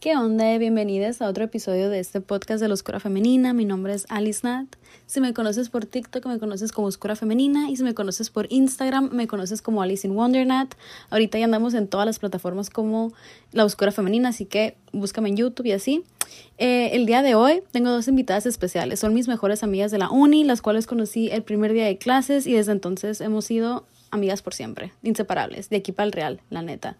¿Qué onda? Bienvenidas a otro episodio de este podcast de la Oscura Femenina. Mi nombre es Alice Nat. Si me conoces por TikTok, me conoces como Oscura Femenina. Y si me conoces por Instagram, me conoces como Alice in Wonder Nat. Ahorita ya andamos en todas las plataformas como La Oscura Femenina, así que búscame en YouTube y así. Eh, el día de hoy tengo dos invitadas especiales. Son mis mejores amigas de la uni, las cuales conocí el primer día de clases y desde entonces hemos sido amigas por siempre, inseparables, de aquí para el real, la neta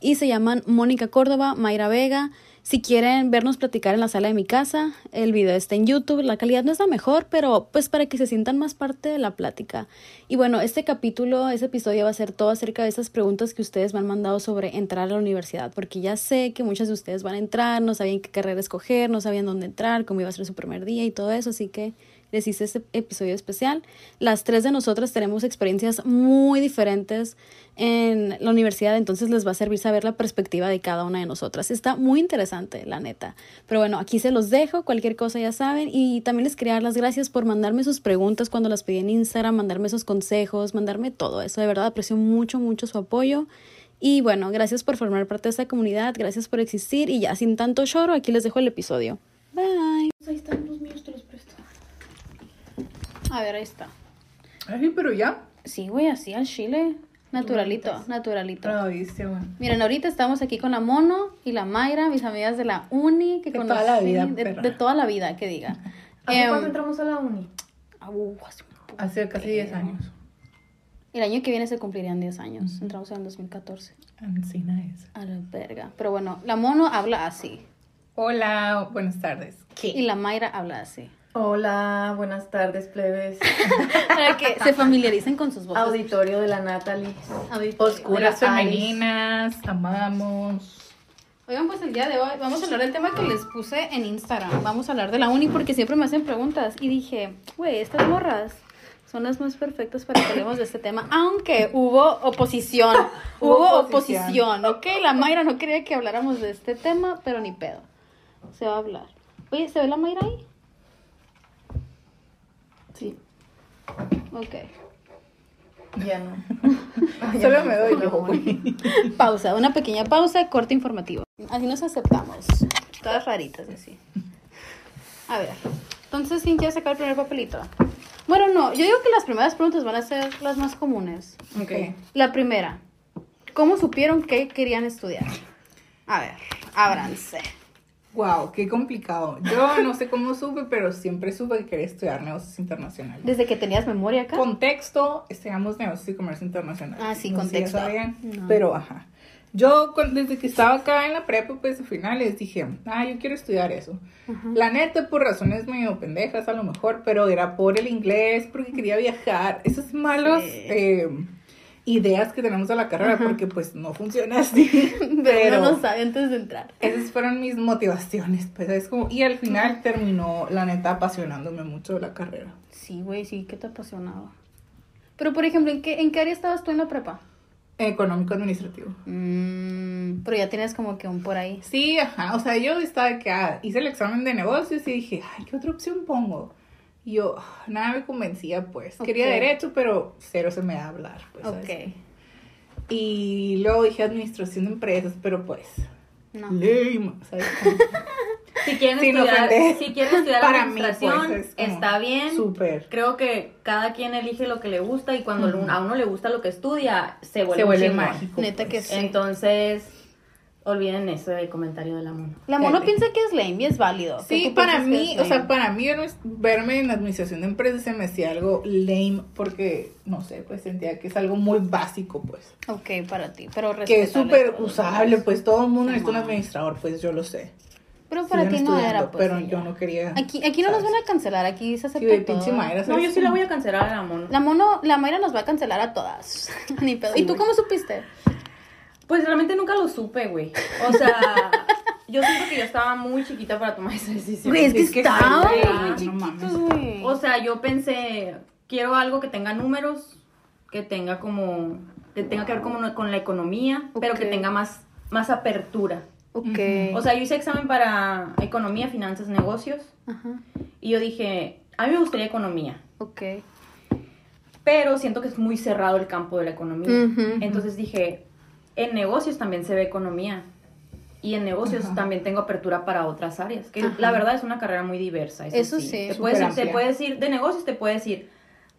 y se llaman Mónica Córdoba, Mayra Vega. Si quieren vernos platicar en la sala de mi casa, el video está en YouTube. La calidad no es la mejor, pero pues para que se sientan más parte de la plática. Y bueno, este capítulo, ese episodio va a ser todo acerca de esas preguntas que ustedes me han mandado sobre entrar a la universidad, porque ya sé que muchas de ustedes van a entrar, no sabían qué carrera escoger, no sabían dónde entrar, cómo iba a ser su primer día y todo eso, así que les hice este episodio especial. Las tres de nosotras tenemos experiencias muy diferentes en la universidad, entonces les va a servir saber la perspectiva de cada una de nosotras. Está muy interesante, la neta. Pero bueno, aquí se los dejo, cualquier cosa ya saben. Y también les quería dar las gracias por mandarme sus preguntas cuando las pedí en Instagram, mandarme esos consejos, mandarme todo eso. De verdad aprecio mucho, mucho su apoyo. Y bueno, gracias por formar parte de esta comunidad, gracias por existir y ya sin tanto choro, aquí les dejo el episodio. Bye. Ahí están los míos, te. A ver, ahí está. Ay, pero ya. Sí, güey, así al chile. Naturalito, naturalito. No, viste, bueno. Miren, ahorita estamos aquí con la Mono y la Mayra, mis amigas de la uni que De conocí. toda la vida, de, perra. de toda la vida, que diga. ¿Hace Em, cuándo entramos a la uni? uh, hace un poco. Hace casi 10 años. El año que viene se cumplirían 10 años. Entramos en el 2014. Ancina es. A la verga. Pero bueno, la Mono habla así. Hola, buenas tardes. Y la Mayra habla así. Hola, buenas tardes, plebes. Para que se familiaricen con sus voces. Auditorio de la Natalie. Auditorio. Oscuras Hola, femeninas, amamos. Oigan, pues el día de hoy vamos a hablar del tema que les puse en Instagram. Vamos a hablar de la uni porque siempre me hacen preguntas. Y dije, güey, estas morras son las más perfectas para que hablemos de este tema. Aunque hubo oposición. hubo Hubo oposición, ¿ok? La Mayra no quería que habláramos de este tema, pero ni pedo. Se va a hablar. Oye, ¿se ve la Mayra ahí? Sí, Ok. ya no. Solo me doy güey. Pausa, una pequeña pausa, corte informativo. Así nos aceptamos. Todas raritas, así. A ver. Entonces, ¿quién quiere sacar el primer papelito? Bueno, no, yo digo que las primeras preguntas van a ser las más comunes. Ok. La primera, ¿cómo supieron que querían estudiar? A ver, ábranse. Wow, qué complicado. Yo no sé cómo supe, pero siempre supe que quería estudiar negocios internacionales. Desde que tenías memoria acá. Contexto, estudiamos negocios y comercio internacional. Ah, sí, No sé si contexto. sabían, No. Pero, ajá. Yo, desde que estaba acá en la prepa, pues, a finales, dije, ah, yo quiero estudiar eso. La neta, por razones medio pendejas, a lo mejor, pero era por el inglés, porque quería viajar. Esas malas Sí. eh, ideas que tenemos a la carrera, porque, pues, no funciona así. Pero pero no sabe antes de entrar. esas fueron mis motivaciones, pues, es como... Y al final terminó, la neta, apasionándome mucho de la carrera. Sí, güey, sí, ¿qué te apasionaba? Pero, por ejemplo, ¿en qué, ¿en qué área estabas tú en la prepa? Económico-administrativo. Mm, pero ya tienes como que un por ahí. Sí, ajá, o sea, yo estaba que ah, hice el examen de negocios y dije, ay, ¿qué otra opción pongo? Y yo, nada me convencía, pues. Quería derecho, pero cero se me da hablar, pues. ¿sabes? Ok. Y luego dije administración de empresas, pero pues, No. lame, ¿sabes? Si quieren Sin estudiar, ofender. si quieren estudiar Para mí, administración, pues, es como está bien. Súper. Creo que cada quien elige lo que le gusta y cuando a uno le gusta lo que estudia, se vuelve, Se vuelve mágico. Neta que pues. sí. Entonces, olviden eso del comentario de la mono. La mono piensa que es lame y es válido. Sí, para mí, es o sea, para mí verme- en administración de empresas se me hacía algo lame porque, no sé, pues sentía que es algo muy básico, pues. Ok, para ti, pero que es súper usable, pues todo el mundo Sí, necesita un administrador, pues yo lo sé. Pero para ti no era, pues, Pero sí, yo no quería. Aquí, aquí no nos van a cancelar, aquí se Sí, acepta güey, todo. pinche Mayra, No, yo sí la voy a cancelar a la mono. La mono, la Mayra nos va a cancelar a todas. Ni pedo. Sí, ¿Y tú cómo supiste? Pues realmente nunca lo supe, güey. O sea, yo siento que yo estaba muy chiquita para tomar esa decisión. Güey, es que Es que güey, muy no chiquitos, mames. güey. O sea, yo pensé, quiero algo que tenga números, que tenga como, que tenga que ver como con la economía, pero que tenga más, más apertura. ok. O sea, yo hice examen para economía, finanzas, negocios, Ajá. y yo dije, a mí me gustaría economía, Ok. pero siento que es muy cerrado el campo de la economía. Ujú. Entonces dije, en negocios también se ve economía. Y en negocios Ajá. también tengo apertura para otras áreas. Que Ajá. la verdad es una carrera muy diversa. Eso, Eso sí. sí, Te puedes, ir, te amplia. puedes ir de negocios, te puedes ir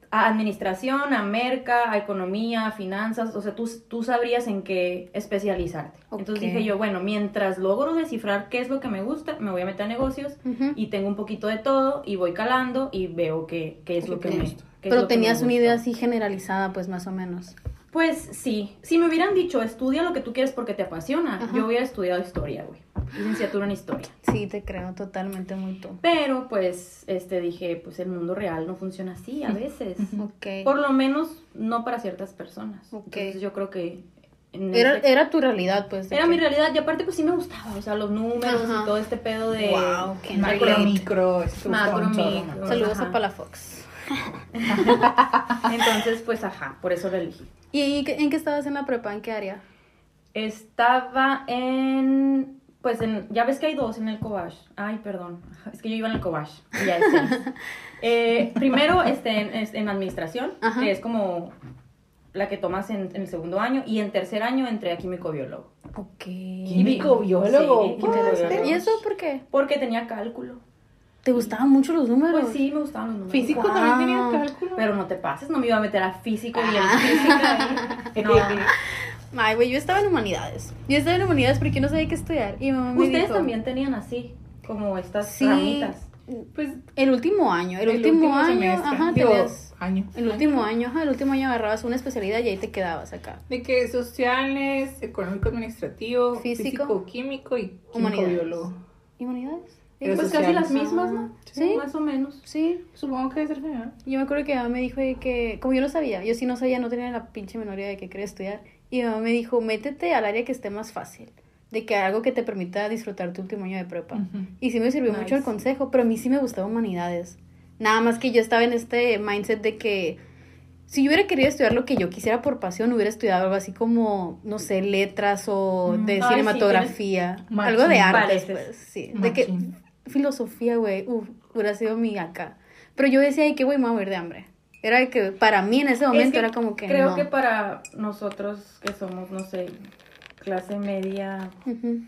a administración, a merca, a economía, a finanzas. O sea, tú, tú sabrías en qué especializarte. Entonces dije yo, bueno, mientras logro descifrar qué es lo que me gusta, me voy a meter a negocios y tengo un poquito de todo y voy calando y veo qué, qué es lo que me gusta. Pero lo que me tenías una idea así generalizada, pues más o menos. Pues sí, si me hubieran dicho estudia lo que tú quieres porque te apasiona, Ajá. yo hubiera estudiado historia, güey. Licenciatura en historia. Sí, te creo totalmente muy tú. Pero pues este dije, pues el mundo real no funciona así a veces. Ok. Por lo menos no para ciertas personas. Ok. Entonces yo creo que en Era, era tu realidad, pues. era que- mi realidad y aparte pues sí me gustaba, o sea, los números Ajá. y todo este pedo de Wow, qué Macro, micro, Macro, micro. Saludos Ajá. a Palafox. Entonces pues ajá, por eso lo elegí. ¿Y en qué estabas en la prepa? ¿En qué área? Estaba en. Pues en, ya ves que hay dos en el Cobach. Ay, perdón. Es que yo iba en el Cobach. Ya es. Eh, primero este, en, administración, Ajá. que es como la que tomas en, en el segundo año. Y en tercer año entré a químico biólogo. Ok. Químico biólogo. ¿Y eso por qué? Porque tenía cálculo. ¿Te gustaban mucho los números? Pues sí, me gustaban los números. Físico Wow. también tenía cálculo. Pero no te pases, no me iba a meter a físico y Ah. en física. ahí. No. Ay, güey, yo estaba en humanidades. Yo estaba en humanidades porque no sabía qué estudiar. Y mamá me Ustedes dijo, también tenían así, como estas Sí. ramitas. Pues El último año. El, último, año. semestre. Ajá, Digo, tenías- año. El último año, ajá, el último año agarrabas una especialidad y ahí te quedabas acá. De que sociales, económico administrativo, Físico. físico, químico y químico Humanidades. biólogo. ¿Y humanidades? Pues sociales. casi las mismas, ¿no? Sí. Más o menos. Sí. Supongo que debe ser general. Yo me acuerdo que mi mamá me dijo de que, como yo no sabía, yo sí no sabía, no tenía la pinche menor idea de qué quería estudiar. Y mi mamá me dijo, métete al área que esté más fácil. De que algo que te permita disfrutar tu último año de prepa. Y sí me sirvió Nice. mucho el consejo, pero a mí sí me gustaba humanidades. Nada más que yo estaba en este mindset de que si yo hubiera querido estudiar lo que yo quisiera por pasión, hubiera estudiado algo así como, no sé, letras o Mm. de Ay, sí, cinematografía. tienes- algo de Pareces. pues. Sí. De que. Filosofía, güey, uf, hubiera sido mi acá. Pero yo decía, ¿y qué güey, me voy a morir de hambre? Era que para mí en ese momento Es que era como que Creo no. que para nosotros que somos, no sé, clase media,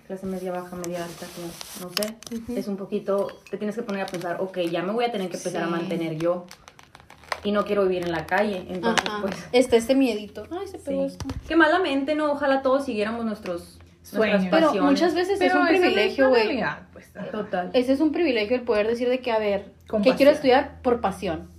clase media baja, media alta, como, no sé, es un poquito, te tienes que poner a pensar, ok, ya me voy a tener que empezar a mantener yo y no quiero vivir en la calle, entonces Ajá. pues... Está este miedito. Ay, se pegó Sí. esto. Que malamente, ¿no? Ojalá todos siguiéramos nuestros Sueños. Pero muchas veces Pero es un privilegio, güey. pues, Total. Ese es un privilegio el poder decir de que, a ver, Con que quiero estudiar por pasión.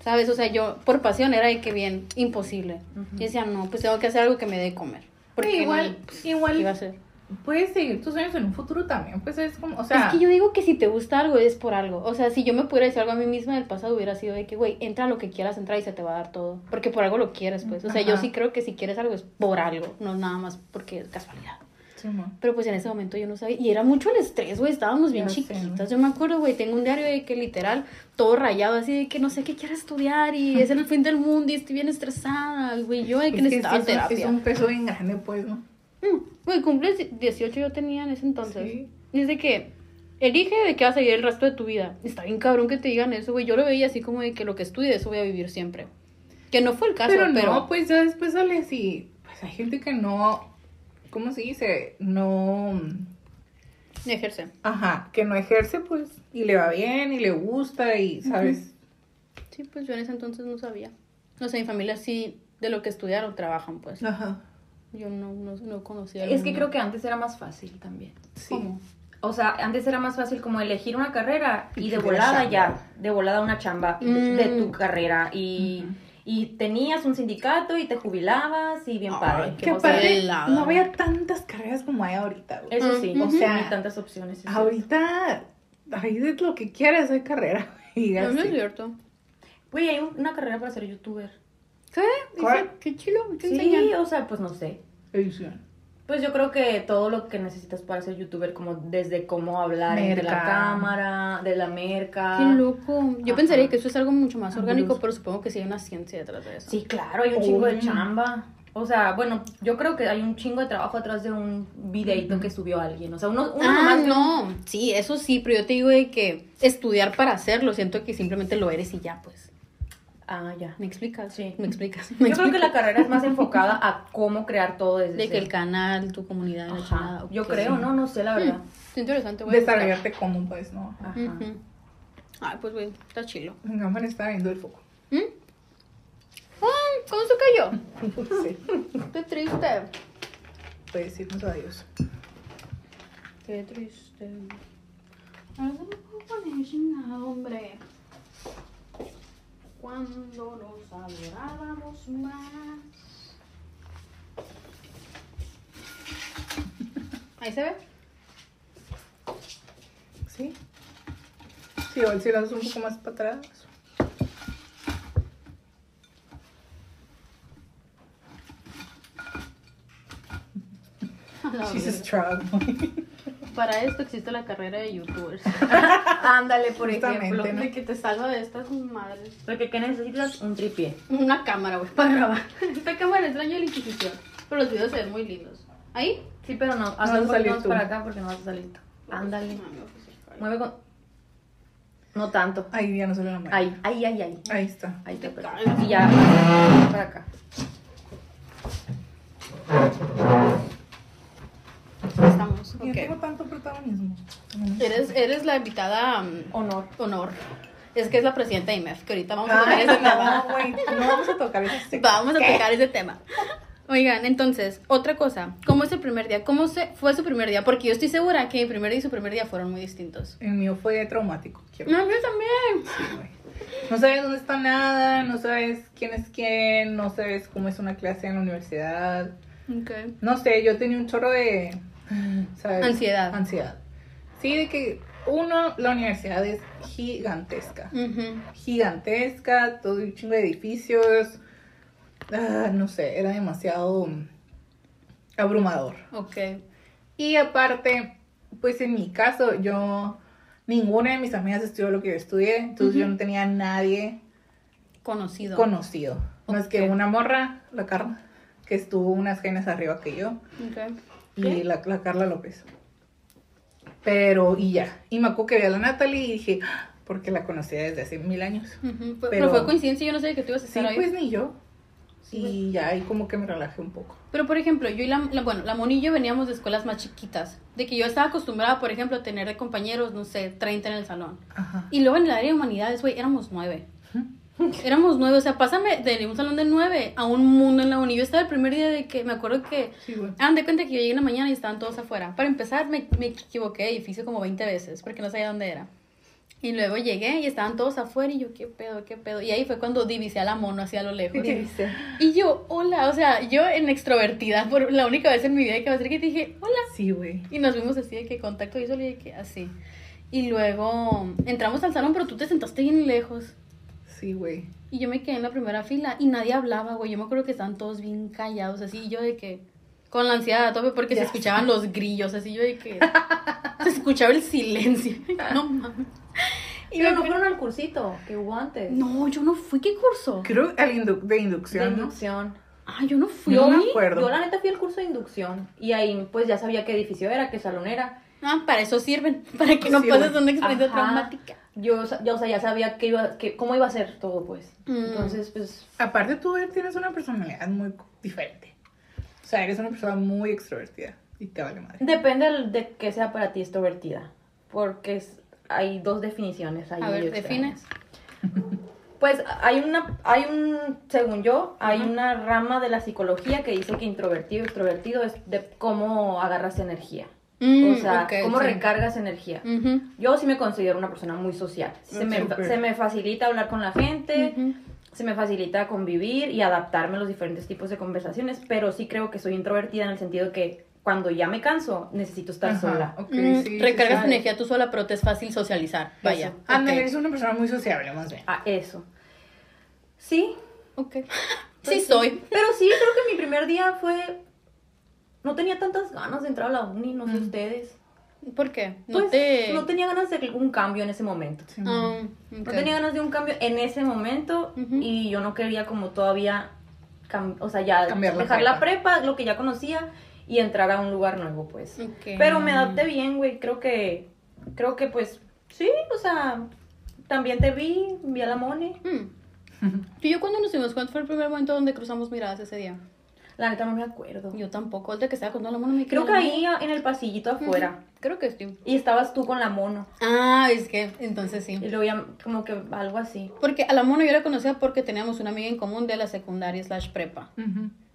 ¿Sabes? O sea, yo por pasión era de que bien, imposible. Ujú. Y decía, no, pues tengo que hacer algo que me dé comer. Porque Sí, igual, no, pues, igual. Puedes seguir tus sueños en un futuro también, pues es como, o sea, es que yo digo que si te gusta algo es por algo. O sea, si yo me pudiera decir algo a mí misma del pasado hubiera sido de que, güey, entra lo que quieras entrar y se te va a dar todo. Porque por algo lo quieres, pues. O sea, yo sí creo que si quieres algo es por algo, no nada más porque es casualidad. Sí. Pero pues en ese momento yo no sabía. Y era mucho el estrés, güey. Estábamos bien sé, chiquitas. Yo me acuerdo, güey, tengo un diario de que literal, todo rayado, así de que no sé qué quiero estudiar y es el fin del mundo y estoy bien estresada. Güey, yo de que Es que necesitaba sí, es, terapia. es un peso bien grande, pues, ¿no? Mm, Güey, cumples 18 yo tenía en ese entonces. Sí. De que elige de qué vas a vivir el resto de tu vida. Está bien cabrón que te digan eso, güey. Yo lo veía así como de que lo que estudie, eso voy a vivir siempre. Que no fue el caso, Pero pero. no, pues ya después sale así. Pues hay gente que no, ¿cómo se dice? No, Ejerce. ajá, que no ejerce, pues, y le va bien, y le gusta, y, ¿sabes? Sí, pues yo en ese entonces no sabía. O sea, mi familia sí, de lo que estudiaron, trabajan, pues. Ajá, Yo no, no, no conocía. Es que creo que antes era más fácil también. sí. ¿Cómo? O sea, antes era más fácil como elegir una carrera y Y de volada ya, de volada una chamba de, Mm. de tu carrera y, Y tenías un sindicato y te jubilabas y bien padre. Aparte helada. no había tantas carreras como hay ahorita, güey. Eso sí, O o sea, tantas opciones. Ahorita, ahí de lo que quieras hay carrera, güey. No, no es así. cierto. Güey, hay un- una carrera para ser youtuber. ¿Qué? ¿Cuál? Qué chilo, ¿qué Sí, enseñan? o sea, pues no sé. Edición. Pues yo creo que todo lo que necesitas para ser youtuber, como desde cómo hablar de la cámara, de la merca. Qué loco. Yo Ajá. pensaría que eso es algo mucho más orgánico, pero supongo que sí hay una ciencia detrás de eso. Sí, claro, hay un chingo de chamba. O sea, bueno, yo creo que hay un chingo de trabajo atrás de un videito que subió alguien. O sea, uno, uno Ah, nomás no. Sí, eso sí, pero yo te digo de que estudiar para hacerlo, siento que simplemente lo eres y ya, pues. Ah, ya. ¿Me explicas? Sí. ¿Me explicas? ¿Me Yo creo que la carrera es más enfocada a cómo crear todo desde De que el canal, tu comunidad, Ajá. chingada, Yo creo, ¿no? No sé, la verdad. Mm, es interesante, güey. Desarrollarte como, pues, ¿no? Ajá. Ay, pues, güey, está chilo. Mi mamá está viendo el foco. ¿Mm? ¿Cómo se cayó? sí. Qué triste. Puede decirnos adiós. Qué triste. Ahora no puedo poner sin hombre. Cuando nos adorábamos más. Ahí se ve. ¿Sí? Sí, igual si haces un poco más para atrás. She's struggling. Para esto existe la carrera de youtubers. Ándale, por Justamente, ejemplo. ¿no? De que te salga de estas madres. Porque ¿qué necesitas? Un tripié. Una cámara, güey, para grabar. Esta cámara es la de la Inquisición. Pero los videos se ven muy lindos. ¿Ahí? Sí, pero no. un salir tú. para acá porque no vas a salir tú. Ándale. Mueve con... No tanto. Ahí ya no sale la mano. Ahí, ahí, ahí, ahí. Ahí está. Ahí. Te. Y ya, para acá. Yo tengo tanto protagonismo. Eres, eres la invitada um, Honor. honor. Es que es la presidenta de IMEF, que ahorita vamos a tocar Ay, ese tema. No vamos a tocar ese Vamos a tocar ese tema. Oigan, entonces, otra cosa. ¿Cómo es el primer día? ¿Cómo se, fue su primer día? Porque yo estoy segura que mi primer día y su primer día fueron muy distintos. El mío fue traumático. quiero No, yo también. decir, güey. No sabes dónde está nada, no sabes quién es quién, no sabes cómo es una clase en la universidad. Ok. No sé, yo tenía un chorro de... ¿sabes? Ansiedad. Ansiedad. Sí, de que uno, la universidad es gigantesca. Gigantesca, todo un chingo de edificios. Ah, no sé, era demasiado abrumador. Ok. Y aparte, pues en mi caso, yo, ninguna de mis amigas estudió lo que yo estudié, entonces yo no tenía a nadie Conocido. conocido. Más que una morra, la Carla, que estuvo unas genes arriba que yo, Ok. Y la, la Carla López. Pero, y ya. Y me acuerdo que vi a la Natalie y dije, "Ah", porque la conocía desde hace mil años. Pero, Pero- fue coincidencia, yo no sabía que tú ibas a Sí, estar ahí. pues ni yo. Sí, y ya ahí como que me relajé un poco. Pero por ejemplo, yo y la, la- bueno, la Moni y yo veníamos de escuelas más chiquitas. De que yo estaba acostumbrada, por ejemplo, a tener de compañeros, no sé, 30 en el salón. Ajá. Y luego en el área de humanidades, güey, éramos nueve. Éramos nueve, o sea, pásame de un salón de nueve a un mundo en la uni. Yo estaba el primer día de que, me acuerdo que, Sí, güey. hagan de cuenta que yo llegué en la mañana y estaban todos afuera. Para empezar, me, me equivoqué de edificio como 20 veces, porque no sabía dónde era. Y luego llegué y estaban todos afuera y yo, ¿qué pedo, qué pedo? Y ahí fue cuando divisé a la mono hacia lo lejos. Dice, Y yo, hola, o sea, yo en extrovertida, por la única vez en mi vida que me acerqué, dije, hola. Sí, güey. Y nos vimos así de que contacto y de que así. Y luego entramos al salón, pero tú te sentaste bien lejos. Sí, güey. Y yo me quedé en la primera fila y nadie hablaba, güey. Yo me acuerdo que estaban todos bien callados, así. Y yo de que, con la ansiedad a tope, porque se escuchaban los grillos, así. Yo de que, se escuchaba el silencio. No mames. Y Pero no fueron al cursito que hubo antes. No, yo no fui. ¿Qué curso? Creo al indu- de De inducción, ¿no? inducción. Ah, yo no fui. No me acuerdo. Yo la neta fui al curso de inducción y ahí pues ya sabía qué edificio era, qué salón era. Ah, para eso sirven, para que no Sí, pases una experiencia Ajá. traumática. Yo, o sea, ya sabía que iba, que, cómo iba a ser todo, pues. Mm. Entonces, pues, Aparte tú tienes una personalidad muy diferente. O sea, eres una persona muy extrovertida y te vale madre. depende de que sea para ti extrovertida. Porque es- hay dos definiciones ahí. A ver, defines. Pues hay una, hay un, según yo, hay una rama de la psicología que dice que introvertido, extrovertido es de cómo agarras energía. Mm, o sea, cómo sí. recargas energía. Yo sí me considero una persona muy social. Se, me, se me facilita hablar con la gente. Se me facilita convivir y adaptarme a los diferentes tipos de conversaciones, pero sí creo que soy introvertida en el sentido que cuando ya me canso, necesito estar Ajá, sola. Mm, sí, sí, recargas sí. energía tú sola, pero te es fácil socializar. Vaya. Eso. Ándale, ok. es una persona muy sociable, más bien. Ah, eso. Sí, Ok. pues Sí, soy. Pero sí, creo que mi primer día fue... No tenía tantas ganas de entrar a la uni, no sé Mm. ustedes. ¿Por qué? No Pues, te. no tenía ganas de un cambio en ese momento. Sí. Ah, No tenía ganas de un cambio en ese momento y yo no quería como todavía, o sea, ya Cambiar dejar la prepa. prepa, lo que ya conocía y entrar a un lugar nuevo, pues. Ok. Pero me adapté bien, güey, creo que, creo que pues, sí, o sea, también te vi, vi a la Mone. Mm. ¿Y yo cuando nos fuimos? ¿Cuál fue el primer momento donde cruzamos miradas ese día? La neta no me acuerdo. Yo tampoco. El de que estaba con toda la mano me Creo que ahí en el pasillito afuera. Creo que sí. Y estabas tú con la mono. Ah, es que entonces sí. Y luego ya como que algo así. Porque a la mono yo la conocía porque teníamos una amiga en común de la secundaria slash prepa.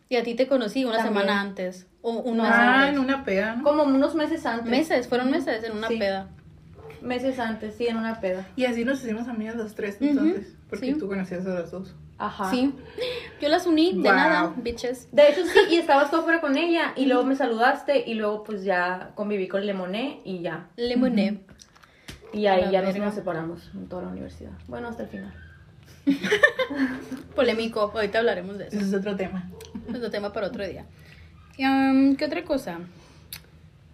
Y a ti te conocí una También. semana antes. O un mes Ah, antes. en una peda, ¿no? Como unos meses antes. Meses, fueron meses en una Sí. peda. Meses antes, sí, en una peda. Y así nos hicimos amigas los tres, entonces. Porque sí. tú conocías a las dos. Ajá. Sí. Yo las uní de Wow. nada, bitches. De hecho, sí, y estabas tú afuera con ella y luego me saludaste y luego pues ya conviví con Lemoné y ya. Lemoné. Y A ahí la ya nos, verga. nos separamos en toda la universidad. Bueno, hasta el final. Polémico. Ahorita hablaremos de eso. Ese es otro tema. Es otro tema para otro día. Y, um, ¿Qué otra cosa?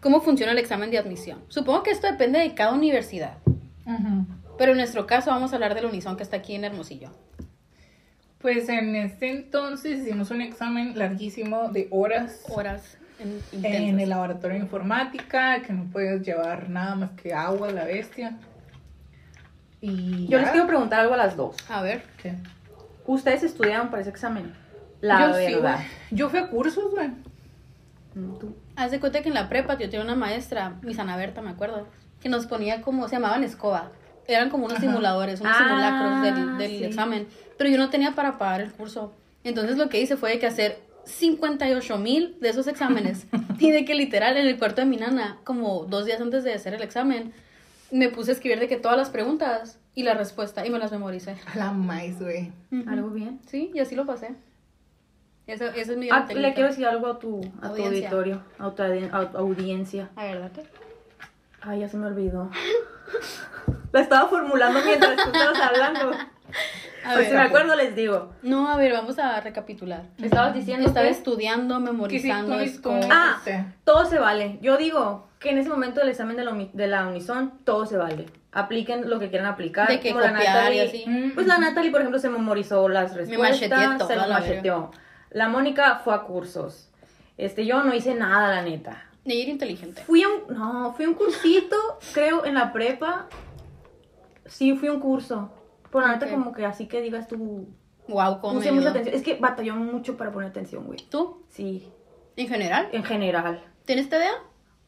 ¿Cómo funciona el examen de admisión? Supongo que esto depende de cada universidad. Ujú. Pero en nuestro caso vamos a hablar del Unison que está aquí en Hermosillo. Pues en este entonces hicimos un examen larguísimo de horas Horas en, el laboratorio de informática, que no puedes llevar nada más que agua, la bestia. Y Yo ya. les quiero preguntar algo a las dos. A ver. ¿Qué? ¿Ustedes estudiaron para ese examen? La Yo verdad. Yo fui a cursos, güey. Mm, ¿Tú? Haz de cuenta que en la prepa yo tenía una maestra, mi Ana Berta, me acuerdo, que nos ponía como, se llamaban escoba. Eran como unos Ajá. simuladores, unos Ah, simulacros del, del sí. examen. Pero yo no tenía para pagar el curso. Entonces lo que hice fue de que hacer 58 mil de esos exámenes. y de que literal en el cuarto de mi nana, como dos días antes de hacer el examen, me puse a escribir de que todas las preguntas y la respuesta y me las memoricé. A la maíz, güey. ¿Algo bien? Sí, y así lo pasé. Eso, esa es mi Ah, le quiero decir algo a tu, a tu Audiencia. auditorio, a tu audi- a tu audiencia. A ver, date. Ay, ya se me olvidó. La estaba formulando mientras tú estabas hablando. A Pues si me ver. acuerdo les digo. No, a ver, vamos a recapitular. Me estabas diciendo Estaba que estudiando, memorizando, Que con- Ah, Sí. todo se vale. Yo digo que en ese momento del examen de la, de la Unison, todo se vale. Apliquen lo que quieran aplicar. De que Como la y así. Pues la Natalie, por ejemplo, se memorizó las respuestas. todo, se macheteó. La Mónica fue a cursos. Este, yo no hice nada, la neta. De ir inteligente. Fui a un, no, fui a un cursito, creo, en la prepa. Sí, fui a un curso. Pero la neta Ok. como que así que digas tú, Wow, cómo me puse mucha atención. Es que batalló mucho para poner atención, güey. ¿Tú? Sí, ¿En general? en general. ¿Tienes TDA?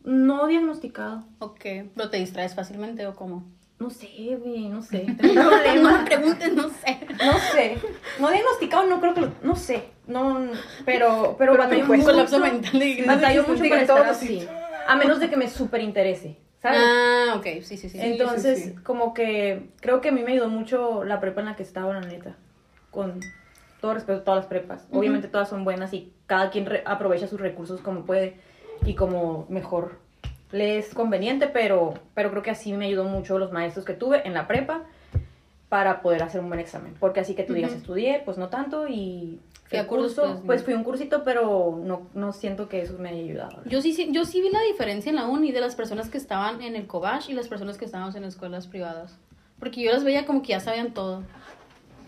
No diagnosticado. Ok. ¿Pero te distraes fácilmente o cómo? No sé, güey, no sé. Tengo un problema. No preguntes, no sé. No sé. No diagnosticado, no creo que lo. No sé. No, pero, pero, Pero batalló mucho. Colapso mental de Batalló mucho para estar sí. así. A menos de que me súper interese. ¿Sabes? Ah, ok, sí, sí, sí. Entonces, sí, sí. como que creo que a mí me ayudó mucho la prepa en la que estaba, la neta. Con todo respeto a todas las prepas. Obviamente todas son buenas y cada quien re- aprovecha sus recursos como puede y como mejor le es conveniente, pero, pero creo que así me ayudó mucho los maestros que tuve en la prepa para poder hacer un buen examen. Porque así que tú digas, estudié, pues no tanto y... A el curso, pues, pues, no. fui un cursito, pero no, no siento que eso me haya ayudado. Yo sí, sí- yo sí vi la diferencia en la uni de las personas que estaban en el Cobach y las personas que estábamos en escuelas privadas. Porque yo las veía como que ya sabían todo.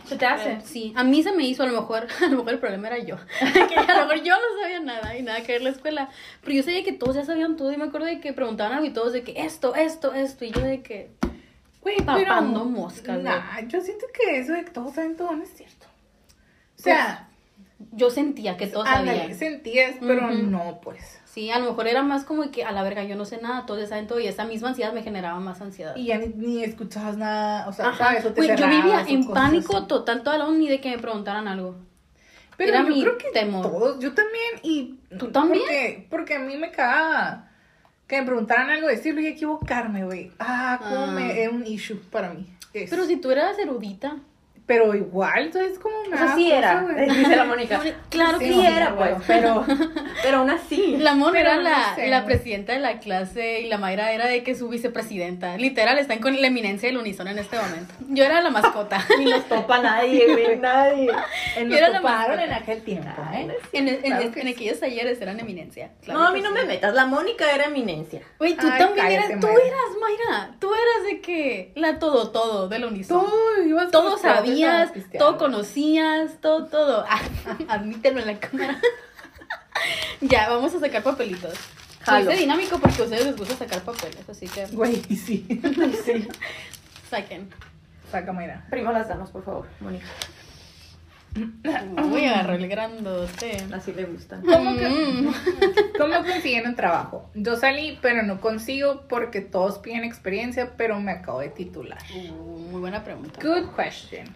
¿Se te hace? Sí, a mí se me hizo, a lo mejor, a lo mejor el problema era yo. que a lo mejor yo no sabía nada y nada que ver la escuela. Pero yo sabía que todos ya sabían todo y me acuerdo de que preguntaban algo y todos de que esto, esto, esto. Y yo de que, Güey, Papando moscas, Nah, yo siento que eso de que todos saben todo no es cierto. O sea, yo sentía que todos ándale, sabían. sentías, pero Ujú. no, pues. Sí, a lo mejor era más como que a la verga yo no sé nada, todos saben todo y esa misma ansiedad me generaba más ansiedad. Y ya ni, ni escuchabas nada, o sea, Ajá. ¿sabes? O te Güey, yo cerrabas vivía o en pánico así. total toda la uni de que me preguntaran algo. Pero Era yo mi creo que temor. todos, yo también, y... ¿Tú también? Porque, porque a mí me cagaba que me preguntaran algo, decirlo y equivocarme, güey. Ah, cómo Ah. me... Es un issue para mí. Eso. Pero si tú eras erudita, Pero igual, entonces como me O sea, sí era, güey. dice la Mónica. Claro sí, que sí, era, pues, bueno. pero, pero aún así. La Pero era no la, sé. la presidenta de la clase y la Mayra era de que su vicepresidenta. Literal, están con la eminencia del unísono en este momento. Yo era la mascota. Ni nos topa nadie, güey, nadie. En Yo era nos la mascota. en aquel tiempo, ¿eh? En, en- Claro en- que en sí. aquellos talleres eran eminencia. claro No, a mí no sí. me metas. La Mónica era eminencia. Güey, tú Ay, también cállate, eras, tú eras, Mayra, tú eras de que la todo, todo del unísono. Todo, ibas Todo los profes a sabías, todo conocías, todo, todo. Admítelo en la cámara. ya, vamos a sacar papelitos. Hice dinámico porque a ustedes les gusta sacar papeles, así que Güey, sí. Sí. saquen. Saca, Mayra. Primo las damas, por favor, Mónica. Voy a agarrar el grandote. Así le gusta. ¿Cómo, que-. ¿Cómo consiguen un trabajo? Yo salí, pero no consigo porque todos piden experiencia, pero me acabo de titular. Uh, muy buena pregunta. Good question.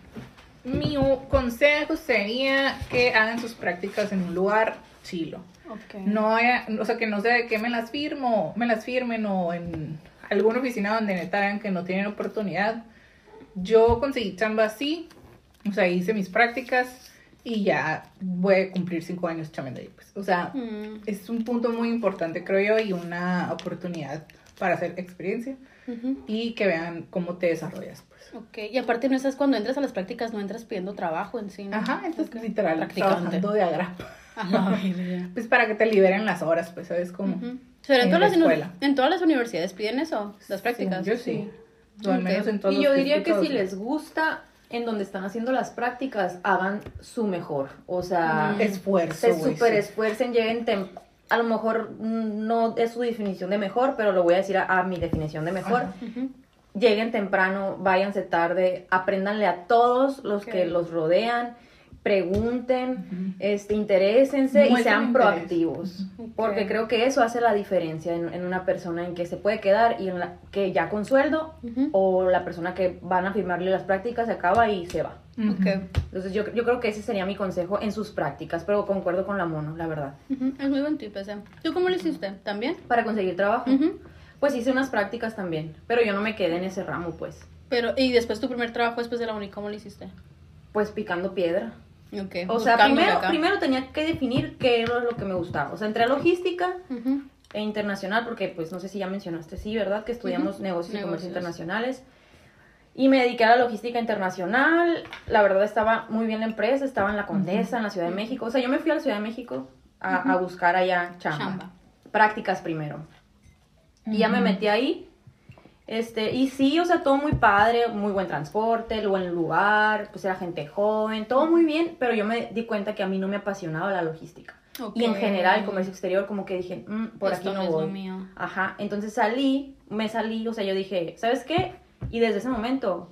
Mi consejo sería que hagan sus prácticas en un lugar chilo. Ok. No haya- o sea, que no sea de que me las firmo, me las firmen o en alguna oficina donde neta que no tienen oportunidad. Yo conseguí chamba así, o sea, hice mis prácticas y ya voy a cumplir cinco años chambeando ahí, pues. O sea, Mm, es un punto muy importante, creo yo, y una oportunidad para hacer experiencia ujú. y que vean cómo te desarrollas, pues. Ok, y aparte no estás cuando entras a las prácticas, no entras pidiendo trabajo en sí, ¿no? Ajá, entonces Ok. literal, Practicante. trabajando de agrapa. Pues para que te liberen las horas, pues, ¿sabes cómo? Ujú. Pero en, En todas la las, en todas las universidades piden eso, las prácticas. Yo sí. O al menos en todos Y yo diría que si les gusta en donde están haciendo las prácticas, hagan su mejor. O sea, Mm. esfuerzo. se super esfuercen, lleguen tem- a lo mejor mm, no es su definición de mejor, pero lo voy a decir a, a mi definición de mejor. Lleguen temprano, váyanse tarde, apréndanle a todos los que los rodean, pregunten, este, interésense y sean interés. proactivos. Porque creo que eso hace la diferencia en, en una persona en que se puede quedar y en la que ya con sueldo o la persona que van a firmarle las prácticas se acaba y se va. Entonces yo, yo creo que ese sería mi consejo en sus prácticas, pero concuerdo con la mono, la verdad. Es muy buen tip ese. ¿Tú cómo lo hiciste? ¿También? Para conseguir trabajo, pues hice unas prácticas también, pero yo no me quedé en ese ramo, pues, Pero, y después tu primer trabajo después de la uni, ¿cómo lo hiciste? pues picando piedra. O sea, primero, acá. primero tenía que definir qué era lo que me gustaba. O sea, entré a logística e internacional, porque pues no sé si ya mencionaste, sí, ¿verdad? Que estudiamos negocios y comercio internacionales. Y me dediqué a la logística internacional. La verdad estaba muy bien la empresa, estaba en la Condesa, en la Ciudad de México. O sea, yo me fui a la Ciudad de México a, a buscar allá chamba. Chamba. Prácticas primero. Y ya me metí ahí. Este, y sí, o sea, todo muy padre, muy buen transporte, el buen lugar, pues era gente joven, todo muy bien, pero yo me di cuenta que a mí no me apasionaba la logística. Y en general el comercio exterior como que dije, "Mm, por Esto aquí no no es lo voy. mío. Ajá, entonces salí, me salí, o sea, yo dije, ¿sabes qué? Y desde ese momento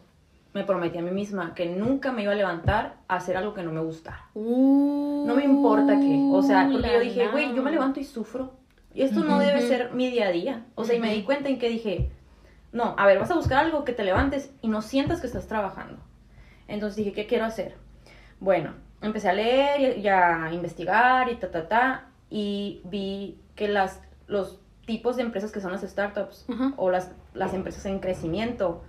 me prometí a mí misma que nunca me iba a levantar a hacer algo que no me gustara. Uh, No me importa qué. O sea, porque yo dije, güey, yo me levanto y sufro. Y esto no debe ser mi día a día. O sea, y me di cuenta en que dije, no, a ver, vas a buscar algo que te levantes y no sientas que estás trabajando. Entonces dije, ¿qué quiero hacer? Bueno, empecé a leer y, a investigar y ta, ta, ta. Y vi que las, los tipos de empresas que son las startups o las, las empresas en crecimiento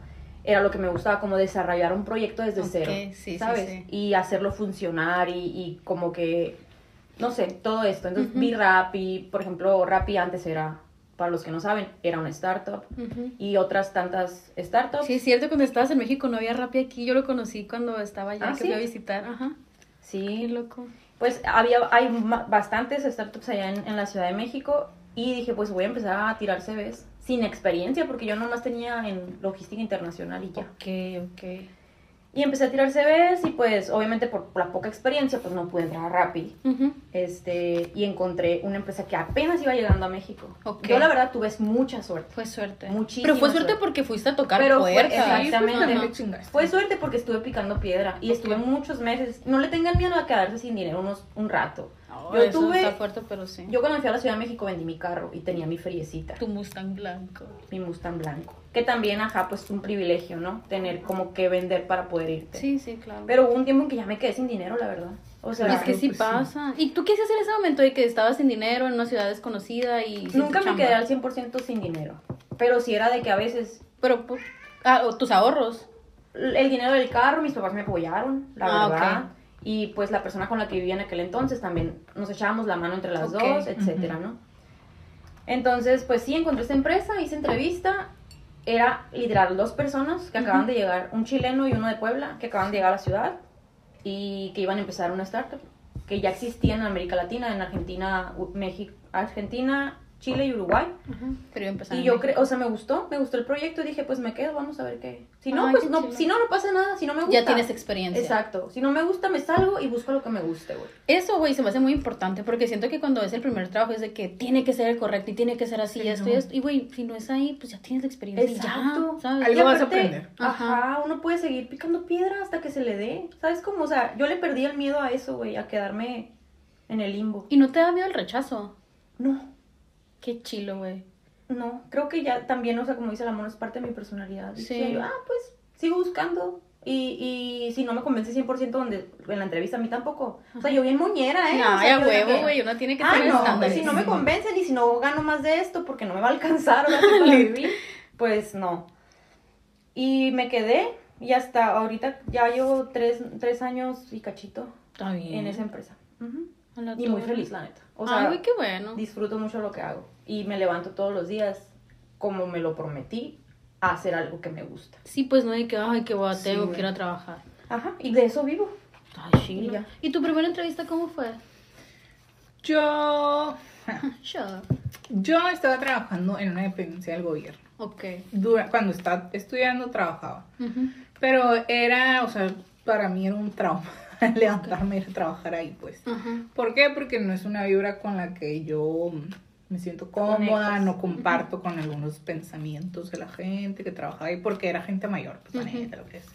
era lo que me gustaba, como desarrollar un proyecto desde cero, sí, sí, ¿sabes? sí. Y hacerlo funcionar y, y como que, no sé, todo esto. Entonces Ujú. vi Rappi, por ejemplo, Rappi antes era, para los que no saben, era una startup y otras tantas startups. Sí, es cierto, cuando estabas en México no había Rappi aquí. Yo lo conocí cuando estaba allá, ¿Ah, que sí? fui a visitar. Ajá. Qué Sí, loco. pues había, hay bastantes startups allá en, en la Ciudad de México y dije, pues voy a empezar a tirar CVs sin experiencia porque yo nomás tenía en logística internacional y ya. Ok, ok. Y empecé a tirar CVs y pues obviamente por la poca experiencia pues no pude entrar a Rappi. Este, y encontré una empresa que apenas iba llegando a México. Yo la verdad tuve mucha suerte. Fue suerte. Muchísima Pero fue suerte suerte. porque fuiste a tocar Pero fue- puertas. exactamente. Sí, pues, le chingaste. Fue suerte porque estuve picando piedra y estuve muchos meses. No le tengan miedo a quedarse sin dinero unos, un rato. Oh, yo eso tuve, está fuerte, pero sí. yo cuando me fui a la Ciudad de México vendí mi carro y tenía mi friecita, Tu Mustang blanco. mi Mustang blanco. Que también, ajá, pues es un privilegio, ¿no? Tener como que vender para poder irte. Sí, sí, claro. Pero hubo un tiempo en que ya me quedé sin dinero, la verdad. O sea, Y es que sí pues, sí. pasa. ¿Y tú qué hacías en ese momento de que estabas sin dinero en una ciudad desconocida y nunca me chamba? quedé al 100% sin dinero. Pero sí era de que a veces Pero, pu- ah, o tus ahorros. el dinero del carro, mis papás me apoyaron, la Ah, verdad. Y pues la persona con la que vivía en aquel entonces también nos echábamos la mano entre las dos, etcétera, ¿no? Entonces, pues sí, encontré esta empresa, hice entrevista. Era literal dos personas que acaban de llegar, un chileno y uno de Puebla, que acaban de llegar a la ciudad y que iban a empezar una startup que ya existía en América Latina, en Argentina, México, Argentina, Chile y Uruguay. Pero iba a empezar Y yo creo, o sea, me gustó, me gustó el proyecto y dije, pues me quedo, vamos a ver qué. Si no, Ay, pues no, si no, no pasa nada, si no me gusta. Ya tienes experiencia. Exacto. Si no me gusta, me salgo y busco lo que me guste, güey. Eso, güey, se me hace muy importante porque siento que cuando es el primer trabajo es de que tiene que ser el correcto y tiene que ser así, Sí, esto no. y esto. Y, güey, si no es ahí, pues ya tienes la experiencia y Exacto. ya, ¿sabes? Algo Y vas a aprender. Ajá, uno puede seguir picando piedra hasta que se le dé. ¿Sabes cómo? O sea, yo le perdí el miedo a eso, güey, a quedarme en el limbo. Y no te da miedo el rechazo. No, Qué chilo, güey. no. Creo que ya también, o sea, como dice el amor, es parte de mi personalidad. Sí. Yo, ah, pues sigo buscando. Y, y si no me convence 100% donde, en la entrevista a mí tampoco. O sea, yo bien moñera, ¿eh? No, O sea, ya huevo, güey. Uno tiene que Ah, tener no, estándares. si no me convencen y si no gano más de esto porque no me va a alcanzar para vivir, pues no. Y me quedé y hasta ahorita ya llevo tres, tres años y cachito Está bien. en esa empresa. A la Y muy feliz, la neta. O Ay, sea, güey, qué bueno. disfruto mucho lo que hago. Y me levanto todos los días como me lo prometí a hacer algo que me gusta. Sí, pues no hay que, ay, a Sí, tengo güey. que ir a trabajar. Ajá, y de eso vivo. Ay, chilo. Y ya. ¿Y tu primera entrevista cómo fue? Yo, yo estaba trabajando en una dependencia del gobierno. Ok. Dura- cuando estaba estudiando trabajaba. Pero era, o sea, para mí era un trauma levantarme y ir a trabajar ahí, pues. Ajá. ¿Por qué? Porque no es una vibra con la que yo me siento cómoda, no comparto con algunos pensamientos de la gente que trabaja ahí, porque era gente mayor, pues neta, lo que es.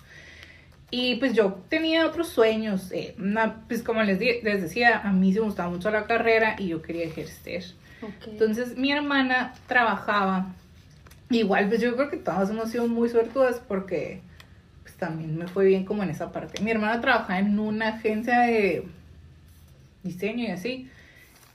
Y pues yo tenía otros sueños, eh, una- pues como les, di- les decía, a mí se me gustaba mucho la carrera y yo quería ejercer. Entonces mi hermana trabajaba, igual pues yo creo que todas hemos sido muy suertudas porque pues también me fue bien como en esa parte. Mi hermana trabajaba en una agencia de diseño y así,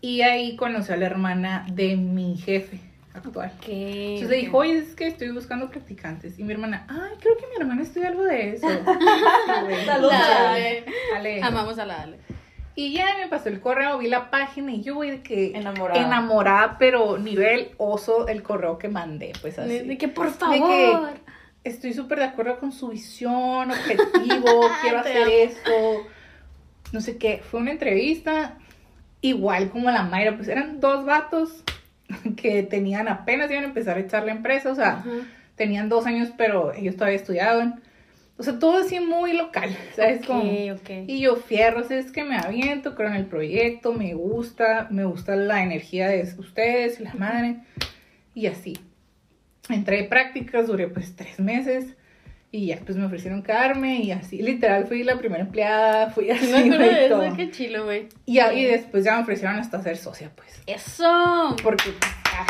y ahí conoció a la hermana de mi jefe actual. Ok, Entonces le dijo, oye, es que estoy buscando practicantes. Y mi hermana, ay, creo que mi hermana estudia algo de eso. Saludos, Dale. Ale. Amamos a la Dale. Y ya me pasó el correo, vi la página y yo voy de que Enamorada. enamorada, pero nivel oso el correo que mandé, pues así. De, de que por De favor. que estoy súper de acuerdo con su visión, objetivo, quiero hacer esto. No sé qué, fue una entrevista igual como la Mayra, pues eran dos vatos que tenían apenas iban a empezar a echar la empresa, o sea, tenían dos años, pero ellos todavía estudiaban. O sea, todo así muy local, ¿sabes? Ok, Como- y yo fierro, es que me aviento, creo en el proyecto, me gusta, me gusta la energía de ustedes y la madre, y así. Entré de prácticas, duré pues tres meses, y ya pues me ofrecieron quedarme, y así, literal, fui la primera empleada, fui así, me acuerdo de todo. eso, qué chilo, güey. Y, y después ya me ofrecieron hasta ser socia, pues. Eso. Porque, pues, ah,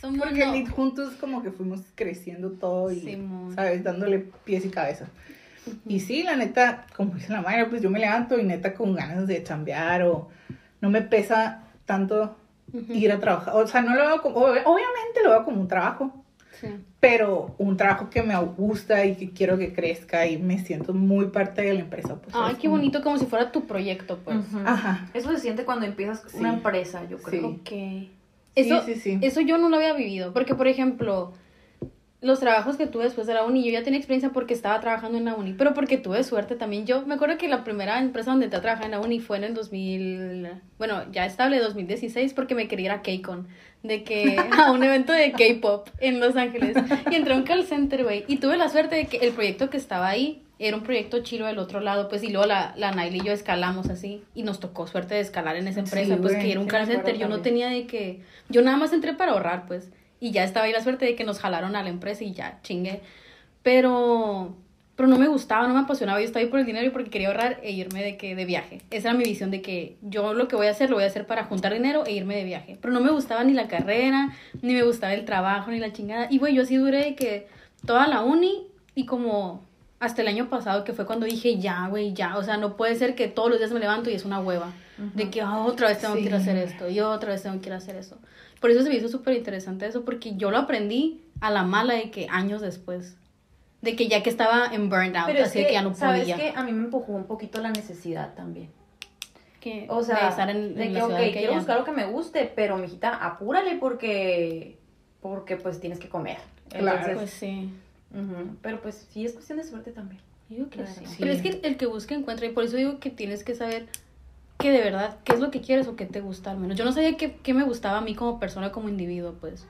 Somos porque no- juntos como que fuimos creciendo todo y, Simón. ¿sabes? Dándole pies y cabeza. Y sí, la neta, como dice la madre, pues yo me levanto y neta con ganas de chambear o no me pesa tanto Ir a trabajar. O sea, no lo veo como, ob- obviamente lo veo como un trabajo, Sí. pero un trabajo que me gusta y que quiero que crezca y me siento muy parte de la empresa. Pues, Ay, qué Como- bonito, como si fuera tu proyecto, pues. Ajá. Eso se siente cuando empiezas Sí. una empresa, yo creo. Sí. Ok. Eso, sí, sí. eso yo no lo había vivido. Porque, por ejemplo, los trabajos que tuve después de la uni, yo ya tenía experiencia porque estaba trabajando en la uni, pero porque tuve suerte también. Yo me acuerdo que la primera empresa donde entré a trabajar en la uni fue en el 2000, bueno, ya estable 2016 porque me quería ir a KCON, de que a un evento de K-pop en Los Ángeles. Y entré a un call center, güey, y tuve la suerte de que el proyecto que estaba ahí era un proyecto chilo del otro lado, pues, y luego la, la Nail y yo escalamos así, y nos tocó suerte de escalar en esa empresa, Sí, pues, que era un call center, yo no tenía de que, yo nada más entré para ahorrar, pues, y ya estaba ahí la suerte de que nos jalaron a la empresa y ya, chingue, pero, pero no me gustaba, no me apasionaba, yo estaba ahí por el dinero y porque quería ahorrar e irme de que, de viaje, esa era mi visión de que yo lo que voy a hacer, lo voy a hacer para juntar dinero e irme de viaje, pero no me gustaba ni la carrera, ni me gustaba el trabajo, ni la chingada, y güey, yo así duré de que toda la uni y como hasta el año pasado que fue cuando dije ya, güey, ya, o sea, no puede ser que todos los días me levanto y es una hueva, de que "Ah, otra vez tengo que ir a hacer esto y otra vez tengo que ir a hacer eso. Por eso se me hizo súper interesante eso, porque yo lo aprendí a la mala de que años después, De que ya que estaba en burnout, Pero es así de que, que ya no ¿sabes podía. qué? A mí me empujó un poquito la necesidad también. Que, O sea, de estar en, de en que, la ok, ciudad que quiero buscar lo que me guste, pero mijita, apúrale porque, porque pues tienes que comer. Claro. Entonces, Pues sí. pero pues sí, es cuestión de suerte también. Yo digo que Claro. sí. Sí. Pero es que el que busca encuentra y por eso digo que tienes que saber que de verdad, qué es lo que quieres o qué te gusta al menos. Yo no sabía qué, qué me gustaba a mí como persona, como individuo, pues.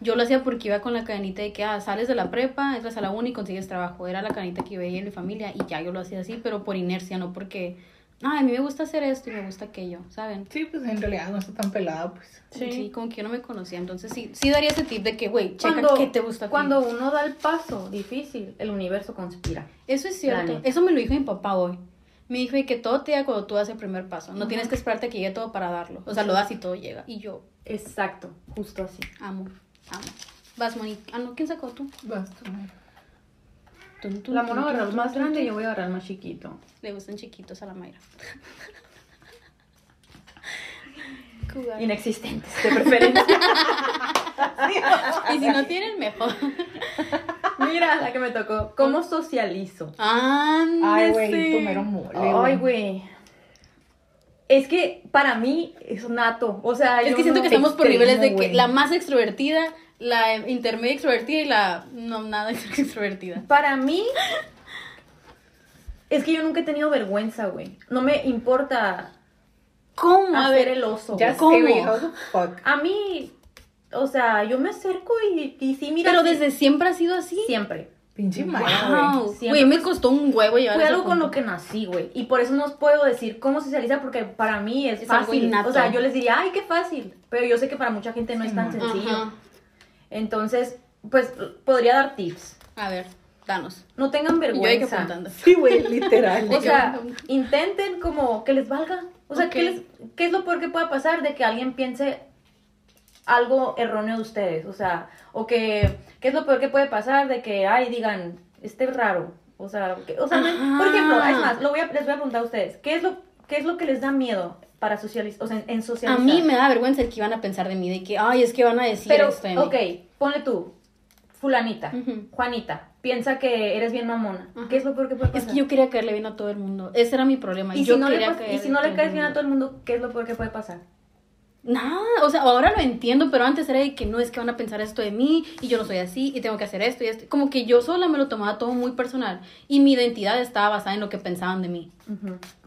Yo lo hacía porque iba con la cadenita de que, ah, sales de la prepa, entras a la uni y consigues trabajo. Era la cadenita que yo veía en mi familia y ya yo lo hacía así, pero por inercia, no porque, ah, a mí me gusta hacer esto y me gusta aquello, ¿saben? Sí, pues en realidad no está tan pelado, pues. Sí. como que yo no me conocía. Entonces sí, sí daría ese tip de que, güey, checa Cuando- qué te gusta a ti. Cuando uno da el paso difícil, el universo conspira. Eso es cierto. Eso me lo dijo mi papá hoy. Me dijo de que todo te llega cuando tú das el primer paso. No tienes que esperarte a que llegue todo para darlo. O sea, lo das y todo llega. Y yo Exacto, justo así. amo, amo. Vas, Moni. Ah, no, ¿quién sacó tú? Vas tú. Tun, tun, La mona agarró el tun, más grande y yo voy a agarrar el más chiquito. Le gustan chiquitos a la Mayra. Inexistentes, de preferencia. y si no tienen, mejor. Mira la que me tocó. ¿Cómo socializo? Ay, güey, tu mero mole. Ay, güey. Es que para mí es nato. O sea, Es yo que siento no- que estamos por extremo, niveles de que güey. la más extrovertida, la intermedia extrovertida y la no nada extrovertida. Para mí. Es que yo nunca he tenido vergüenza, güey. No me importa ¿Cómo? A hacer ver, el oso. Ya güey. ¿Cómo? sé, güey, how the fuck. A mí, o sea, yo me acerco y, y sí, mira. pero desde siempre ha sido así. siempre. Pinche güey. Wow. Siempre, Güey, me costó un huevo llegar Fue algo con lo que nací, güey. Y por eso no os puedo decir cómo socializa, porque para mí es, Es fácil. O sea, yo les diría, ay, qué fácil. Pero yo sé que para mucha gente no es tan sencillo. Ajá. Entonces, pues, podría dar tips. A ver, danos. No tengan Y yo hay que vergüenza. apuntando. Sí, güey, literal. O sea, intenten como que les valga. O sea, Ok. ¿qué, les- ¿qué es lo peor que pueda pasar de que alguien piense algo erróneo de ustedes? O sea, o que, ¿qué es lo peor que puede pasar de que, ay, digan, este es raro? O sea, que- o sea, por ejemplo, es más, lo voy a, les voy a preguntar a ustedes, ¿qué es lo, qué es lo que les da miedo para socializar, o sea, en, en A mí me da vergüenza el que iban a pensar de mí, de que, ay, es que van a decir Pero, esto de mí. ok, ponle tú, fulanita. Juanita, piensa que eres bien mamona. Ajá. ¿Qué es lo peor que puede pasar? Es que yo quería caerle bien a todo el mundo. Ese era mi problema. Y yo si, no le, y si no le caes bien a todo el mundo, ¿qué es lo peor que puede pasar? Nada, o sea, ahora lo entiendo, pero antes era de que no es que van a pensar esto de mí y yo no soy así y tengo que hacer esto y esto. Como que yo sola me lo tomaba todo muy personal y mi identidad estaba basada en lo que pensaban de mí.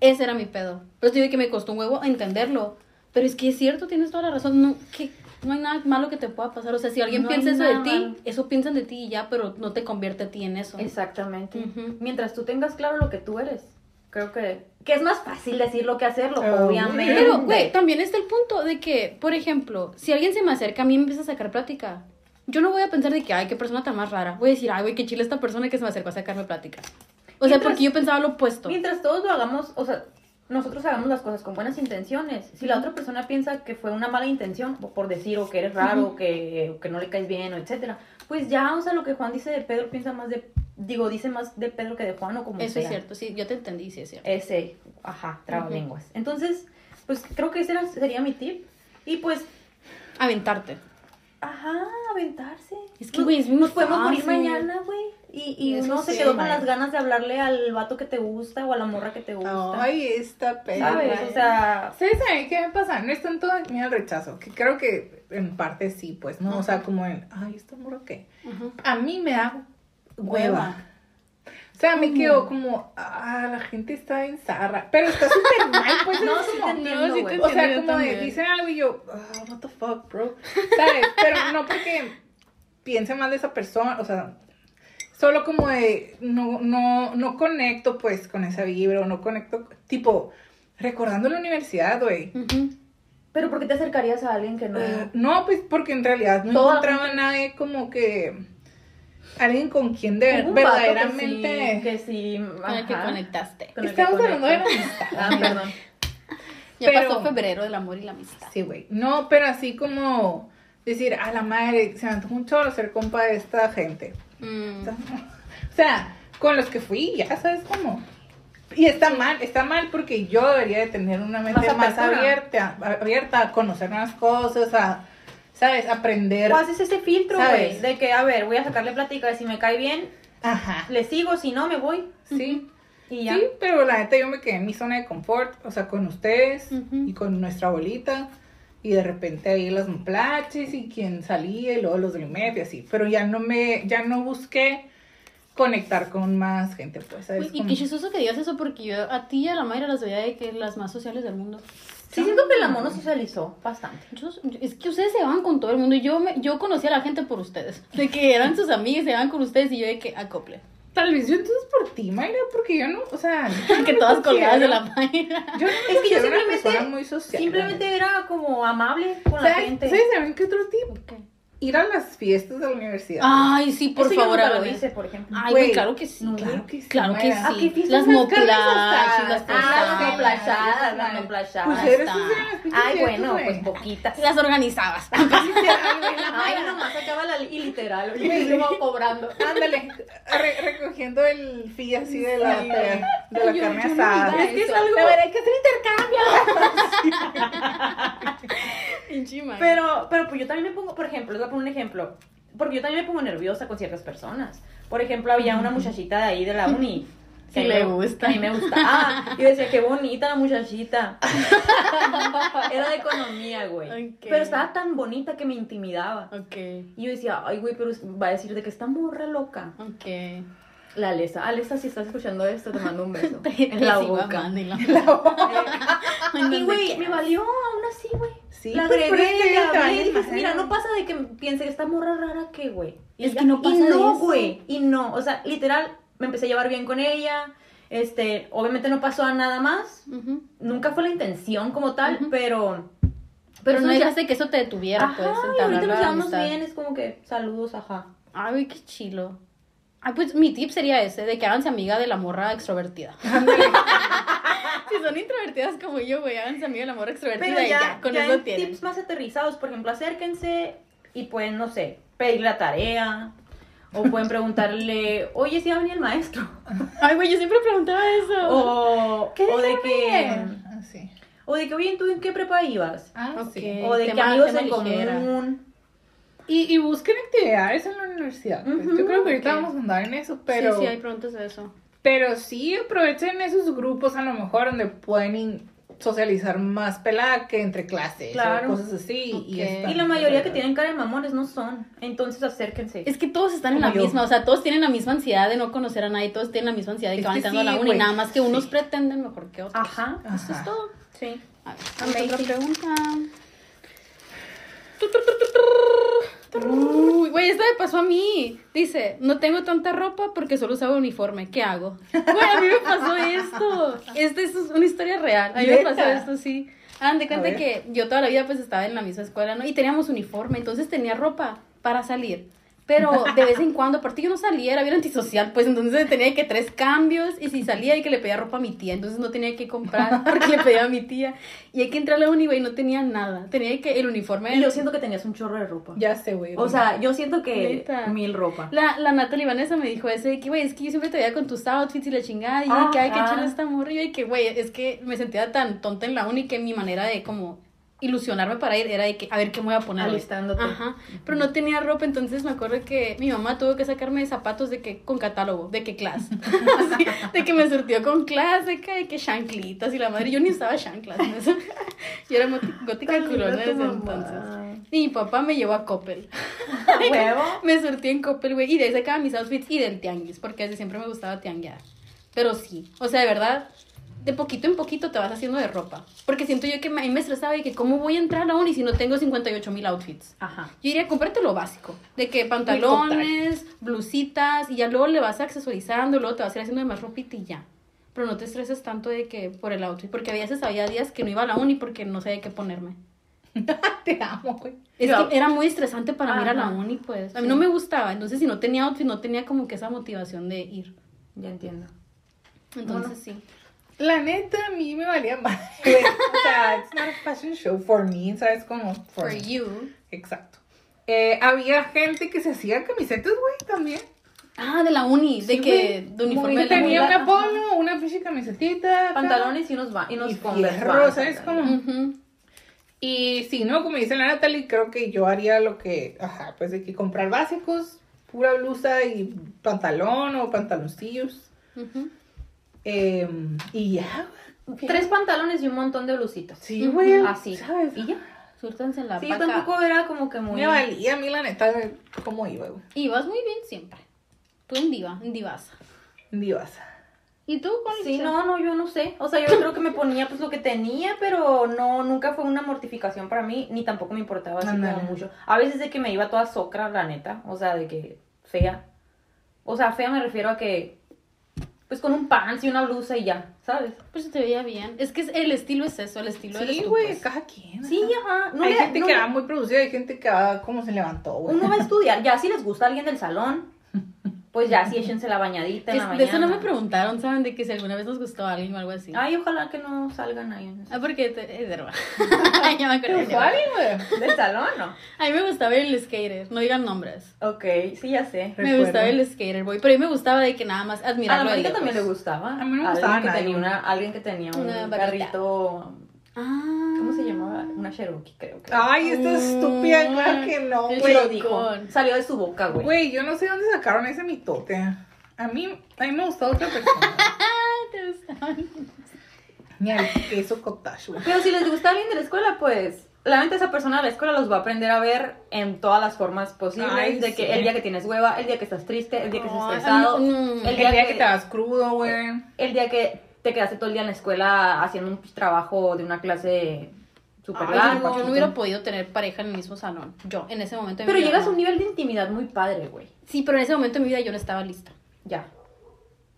Ese era mi pedo. Por eso digo que me costó un huevo entenderlo. Pero es que es cierto, tienes toda la razón. No, que no hay nada malo que te pueda pasar. O sea, si alguien No piensa eso de ti, malo. eso piensan de ti y ya, pero no te convierte a ti en eso. Exactamente. Mientras tú tengas claro lo que tú eres, creo que, que es más fácil decirlo que hacerlo, Oh, obviamente. Pero, güey, también está el punto de que, por ejemplo, si alguien se me acerca a mí y me empieza a sacar plática, yo no voy a pensar de que, ay, qué persona tan más rara. Voy a decir, ay, güey, qué chile esta persona que se me acercó a sacarme plática. O sea, porque yo pensaba lo opuesto. Mientras todos lo hagamos, o sea, nosotros hagamos las cosas con buenas intenciones. Si la otra persona piensa que fue una mala intención, o por decir, o que eres raro, o que, o que no le caes bien, o etcétera, pues ya, o sea, lo que Juan dice de Pedro piensa más de, digo, dice más de Pedro que de Juan, o como Eso sea. es cierto, sí, yo te entendí, sí es cierto. Ese, ajá, trabalenguas. Entonces, pues creo que ese era- sería mi tip. Y pues, Aventarte. ajá, aventarse. Es que, Nos- güey, es muy Nos podemos morir mañana, güey. Y, y Eso uno se sí, quedó con las ganas de hablarle al vato que te gusta o a la morra que te gusta. Ay, esta perra. ¿Sabes? O sea, ¿Sabes a mí qué me pasa? No es tanto miedo al rechazo, que creo que en parte sí, pues, ¿no? O sea, como en, ay, ¿esta morra qué? Ajá. A mí me da hueva. O sea, me quedo como, ah, la gente está en zarra. Pero está súper mal, pues. No, te como- sí te. O sea, como de, dicen algo y yo, ah, what the fuck, bro. ¿Sabes? Pero no porque piense mal de esa persona, o sea, solo como de, no, no, no conecto, pues, con esa vibra, o no conecto, tipo, recordando la universidad, güey. Pero ¿por qué te acercarías a alguien que no? Eh, no, pues, porque en realidad no Toda encontraba a nadie como que, alguien con quien de un verdaderamente... Que sí, que sí, Con el que conectaste. con que Estamos hablando de la amistad. Ah, perdón. Ya Pero- pasó febrero del amor y la amistad. Sí, güey. No, pero así como decir, a la madre, se me antojó un chorro ser compa de esta gente. Mm. O sea, con los que fui, ya sabes cómo. Y está mal, está mal porque yo debería de tener una mente Más abierta, abierta a conocer nuevas cosas, a, ¿sabes? Aprender. O haces ese filtro, ¿Sabes? güey, de que, a ver, voy a sacarle plática si me cae bien, Ajá. Le sigo, si no, me voy. Sí. Y ya. Sí, pero la neta yo me quedé en mi zona de confort, o sea, con ustedes Ujú. y con nuestra abuelita. Y de repente ahí las plaches y quien salía y luego los del IMEF y así. Pero ya no me, ya no busqué conectar con más gente, pues. ¿sabes? Uy, y qué chistoso que digas eso porque yo a ti y a la Mayra las veía de que las más sociales del mundo. Sí, siento que la mono socializó bastante. Yo- es que ustedes se van con todo el mundo y yo, me, yo conocí a la gente por ustedes. De que eran sus amigas, se van con ustedes y yo de que acople. Tal vez yo entonces por ti, Mayra, porque yo no, o sea... que todas colgadas de la Mayra. Yo no Es que yo simplemente- muy social. Simplemente era como amable con la ¿Sabes, gente. ¿sabes también qué otro tip? Ir a las fiestas de la universidad. Ay, sí, por Eso yo favor, nunca a lo hice, por ejemplo. Ay, güey, Güey, claro que sí. no, claro, que sí, Claro que Mayra. ¿A qué sí. fiestas Las moplash, las? Ah, moplachadas, las moplachadas. Pues eres Ay, bueno, pues poquitas. Las organizabas. Ay, nomás acaba la y literal, y Güey. luego cobrando. Ándale, re- recogiendo el fee así de la, Sí. de, de la Yo- carne yo asada. iba Es que es algo... Hay que hacer intercambio. Mayra. Pero, pero pues yo también me pongo, por ejemplo, les voy a poner un ejemplo. Porque yo también me pongo nerviosa con ciertas personas. Por ejemplo, había una muchachita de ahí de la uni. Sí que mí le me- gusta. A mí me gusta. Ah, yo decía, qué bonita la muchachita. Era de economía, güey. Ok. Pero estaba tan bonita que me intimidaba. Ok, Y yo decía, ay, güey, pero va a decir de que está morra loca. ok. La Alesa. Alesa, si estás escuchando esto, te mando un beso. En la boca. y la- Y, Donde güey, me valió aún así, güey. Sí, la pues, agregué, la y mira, no pasa de que piense que esta morra rara que, güey. Y Es ya. que no pasa Y no, güey. Y no, o sea, literal, me empecé a llevar bien con ella. Este, obviamente no pasó a nada más. Nunca fue la intención como tal, pero... Pero no eso ya- dejaste que eso te detuviera, pues, Ajá, y entablar ahorita nos llevamos bien, es como que saludos, ajá. Ay, qué chilo. Ay, pues mi tip sería ese, de que háganse amiga de la morra extrovertida. si son introvertidas como yo, güey, háganse amiga de la morra extrovertida Pero y ya, ya, con ya eso en tienen. tips más aterrizados, por ejemplo, acérquense y pueden, no sé, pedirle la tarea. O pueden preguntarle, oye, si va a venir el maestro. Ay, güey, yo siempre preguntaba eso. O, ¿Qué o de que, Ah, sí. o de que, oye, ¿tú en qué prepa ibas? Ah, Ok. sí. O de qué tema- amigos en ligera. común. Y, y busquen actividades en la universidad. pues. Ujú, Yo creo que ahorita ok. vamos a andar en eso, pero... Sí, sí, hay preguntas de eso. Pero sí aprovechen esos grupos a lo mejor donde pueden socializar más pelada que entre clases Claro. o cosas así. Y, Ok. está- Y la mayoría que tienen cara de mamones no son. Entonces acérquense. Es que todos están en Como la yo. misma, o sea, todos tienen la misma ansiedad de no conocer a nadie, todos tienen la misma ansiedad de que Es van que entrando a la sí, uni, nada más que unos sí. pretenden mejor que otros. Ajá. Eso es Ajá. todo. Sí. A ver, otra pregunta. Uy, güey, esta me pasó a mí. Dice, no tengo tanta ropa porque solo usaba uniforme. ¿Qué hago? Güey, a mí me pasó esto. Esta es una historia real. A mí me pasó esto, sí. Hagan de cuenta que yo toda la vida pues estaba en la misma escuela, ¿no? Y teníamos uniforme, entonces tenía ropa para salir. Pero de vez en cuando, aparte yo no salía, era bien antisocial, pues entonces tenía que tres cambios y si salía y que le pedía ropa a mi tía, entonces no tenía que comprar porque le pedía a mi tía. Y hay que entrar a la uni, güey, no tenía nada. Tenía que el uniforme... Y yo siento que tenías un chorro de ropa. Ya sé, güey. O sea, yo siento que mil ropa. La, la Natalie Vanessa me dijo ese de que, güey, es que yo siempre te veía con tus outfits y la chingada. Y que, ay, qué Ajá. chula esta morra. Y que, güey, es que me sentía tan tonta en la uni que mi manera de como ilusionarme para ir era de que, a ver qué me voy a poner. Alistándote. Ajá. Pero no tenía ropa, entonces me acuerdo que mi mamá tuvo que sacarme zapatos de que con catálogo, de que clase. De que me surtió con clase, de que, de que chanclitas y la madre. Yo ni usaba chanclas. eso. Yo era gótica culona desde mamá. entonces. Y mi papá me llevó a Coppel. ¿A huevo? Me surtí en Coppel, güey, y de ahí sacaba mis outfits y del tianguis, porque desde siempre me gustaba tianguear. Pero sí, o sea, de verdad, de poquito en poquito te vas haciendo de ropa. Porque siento yo que me- me estresaba y que cómo voy a entrar a la uni si no tengo 58 mil outfits. Ajá. Yo diría, cómprate lo básico, de que pantalones, blusitas, y ya luego le vas accesorizando, luego te vas a ir haciendo de más ropita y ya. Pero no te estreses tanto de que por el outfit, porque a veces había días que no iba a la uni porque no sabía qué ponerme. te amo, güey. Es Yo- que era muy estresante para mí ir a la Ajá. uni, pues. A mí Sí. no me gustaba. Entonces, si no tenía outfit, no tenía como que esa motivación de ir. Ya entiendo. Entonces, Bueno. sí. La neta, a mí me valía más. o sea, it's not a fashion show for me, ¿sabes? Como for, you. Exacto. Eh, había gente que se hacía camisetas, güey, también. Ah, de la uni. de que, de uniforme de Tenía una polo, una pinche camisetita. Pantalones y unos, va y unos fierro, ¿sabes cómo? Ujú. Y sí, ¿no? Como dice la Natalie, creo que yo haría lo que, ajá, pues de que comprar básicos pura blusa y pantalón o pantaloncillos. Ujú. Eh, y ya. Tres pantalones y un montón de blusitas. Sí, güey. Así. ¿Sabes? Y ya. Suéltanse la Sí, paca. tampoco era como que muy... Me valía a mí, la neta, cómo iba, güey. Y vas muy bien siempre. Tú en diva, en divasa. Divas. ¿Y tú cuál Sí, no, no, yo no sé. O sea, yo creo que me ponía pues lo que tenía, pero no, nunca fue una mortificación para mí, ni tampoco me importaba así como mucho. A veces de que me iba toda socra, la neta. O sea, de que fea. O sea, fea me refiero a que, pues con un pants y una blusa y ya, ¿sabes? Pues se te veía bien. Es que el estilo es eso, el estilo Sí, güey, pues. cada quien. Sí, ajá. ajá. No hay le- gente no que le- va muy producida, hay gente que va como se levantó, güey. Uno va a estudiar. Ya si les gusta alguien del salón, pues ya sí échense la bañadita en la Es- mañana. de eso no me preguntaron, ¿saben? De que si alguna vez nos gustó a alguien o algo así. Ay, ojalá que no salgan ahí. en eso. Ah, porque te, es verdad. ya me ¿Te acordé. gustó alguien, güey? ¿Del salón no? A mí me gustaba el skater, no digan nombres. Ok, sí, ya sé. Me Recuerdo. gustaba el skater boy, pero a mí me gustaba de que nada más A la admirarlo. Mónica también le gustaba. A mí no me gustaba alguien que tenía una, alguien que tenía un Una carrito. Ah. ¿Cómo se llamaba? Una Cherokee, creo que. Ay, esta estúpida, claro que no, güey. lo dijo. Salió de su boca, güey. Güey, yo no sé dónde sacaron ese mitote. A mí, a mí me gustaba otra persona. Ah, te gustaba. Ni al queso cottage, güey. Pero si les gusta alguien de la escuela, pues. La mente esa persona de la escuela los va a aprender a ver en todas las formas posibles. Ay, de que sí. el día que tienes hueva, el día que estás triste, el día que estás estresado, no, no. el día que, que te vas crudo, güey. el día que te quedaste todo el día en la escuela haciendo un trabajo de una clase súper Ay, largo. yo, no hubiera podido tener pareja en el mismo salón. Yo, en ese momento de mi Pero vida, llegas a no. un nivel de intimidad muy padre, güey. Sí, pero en ese momento de mi vida yo no estaba lista. Ya.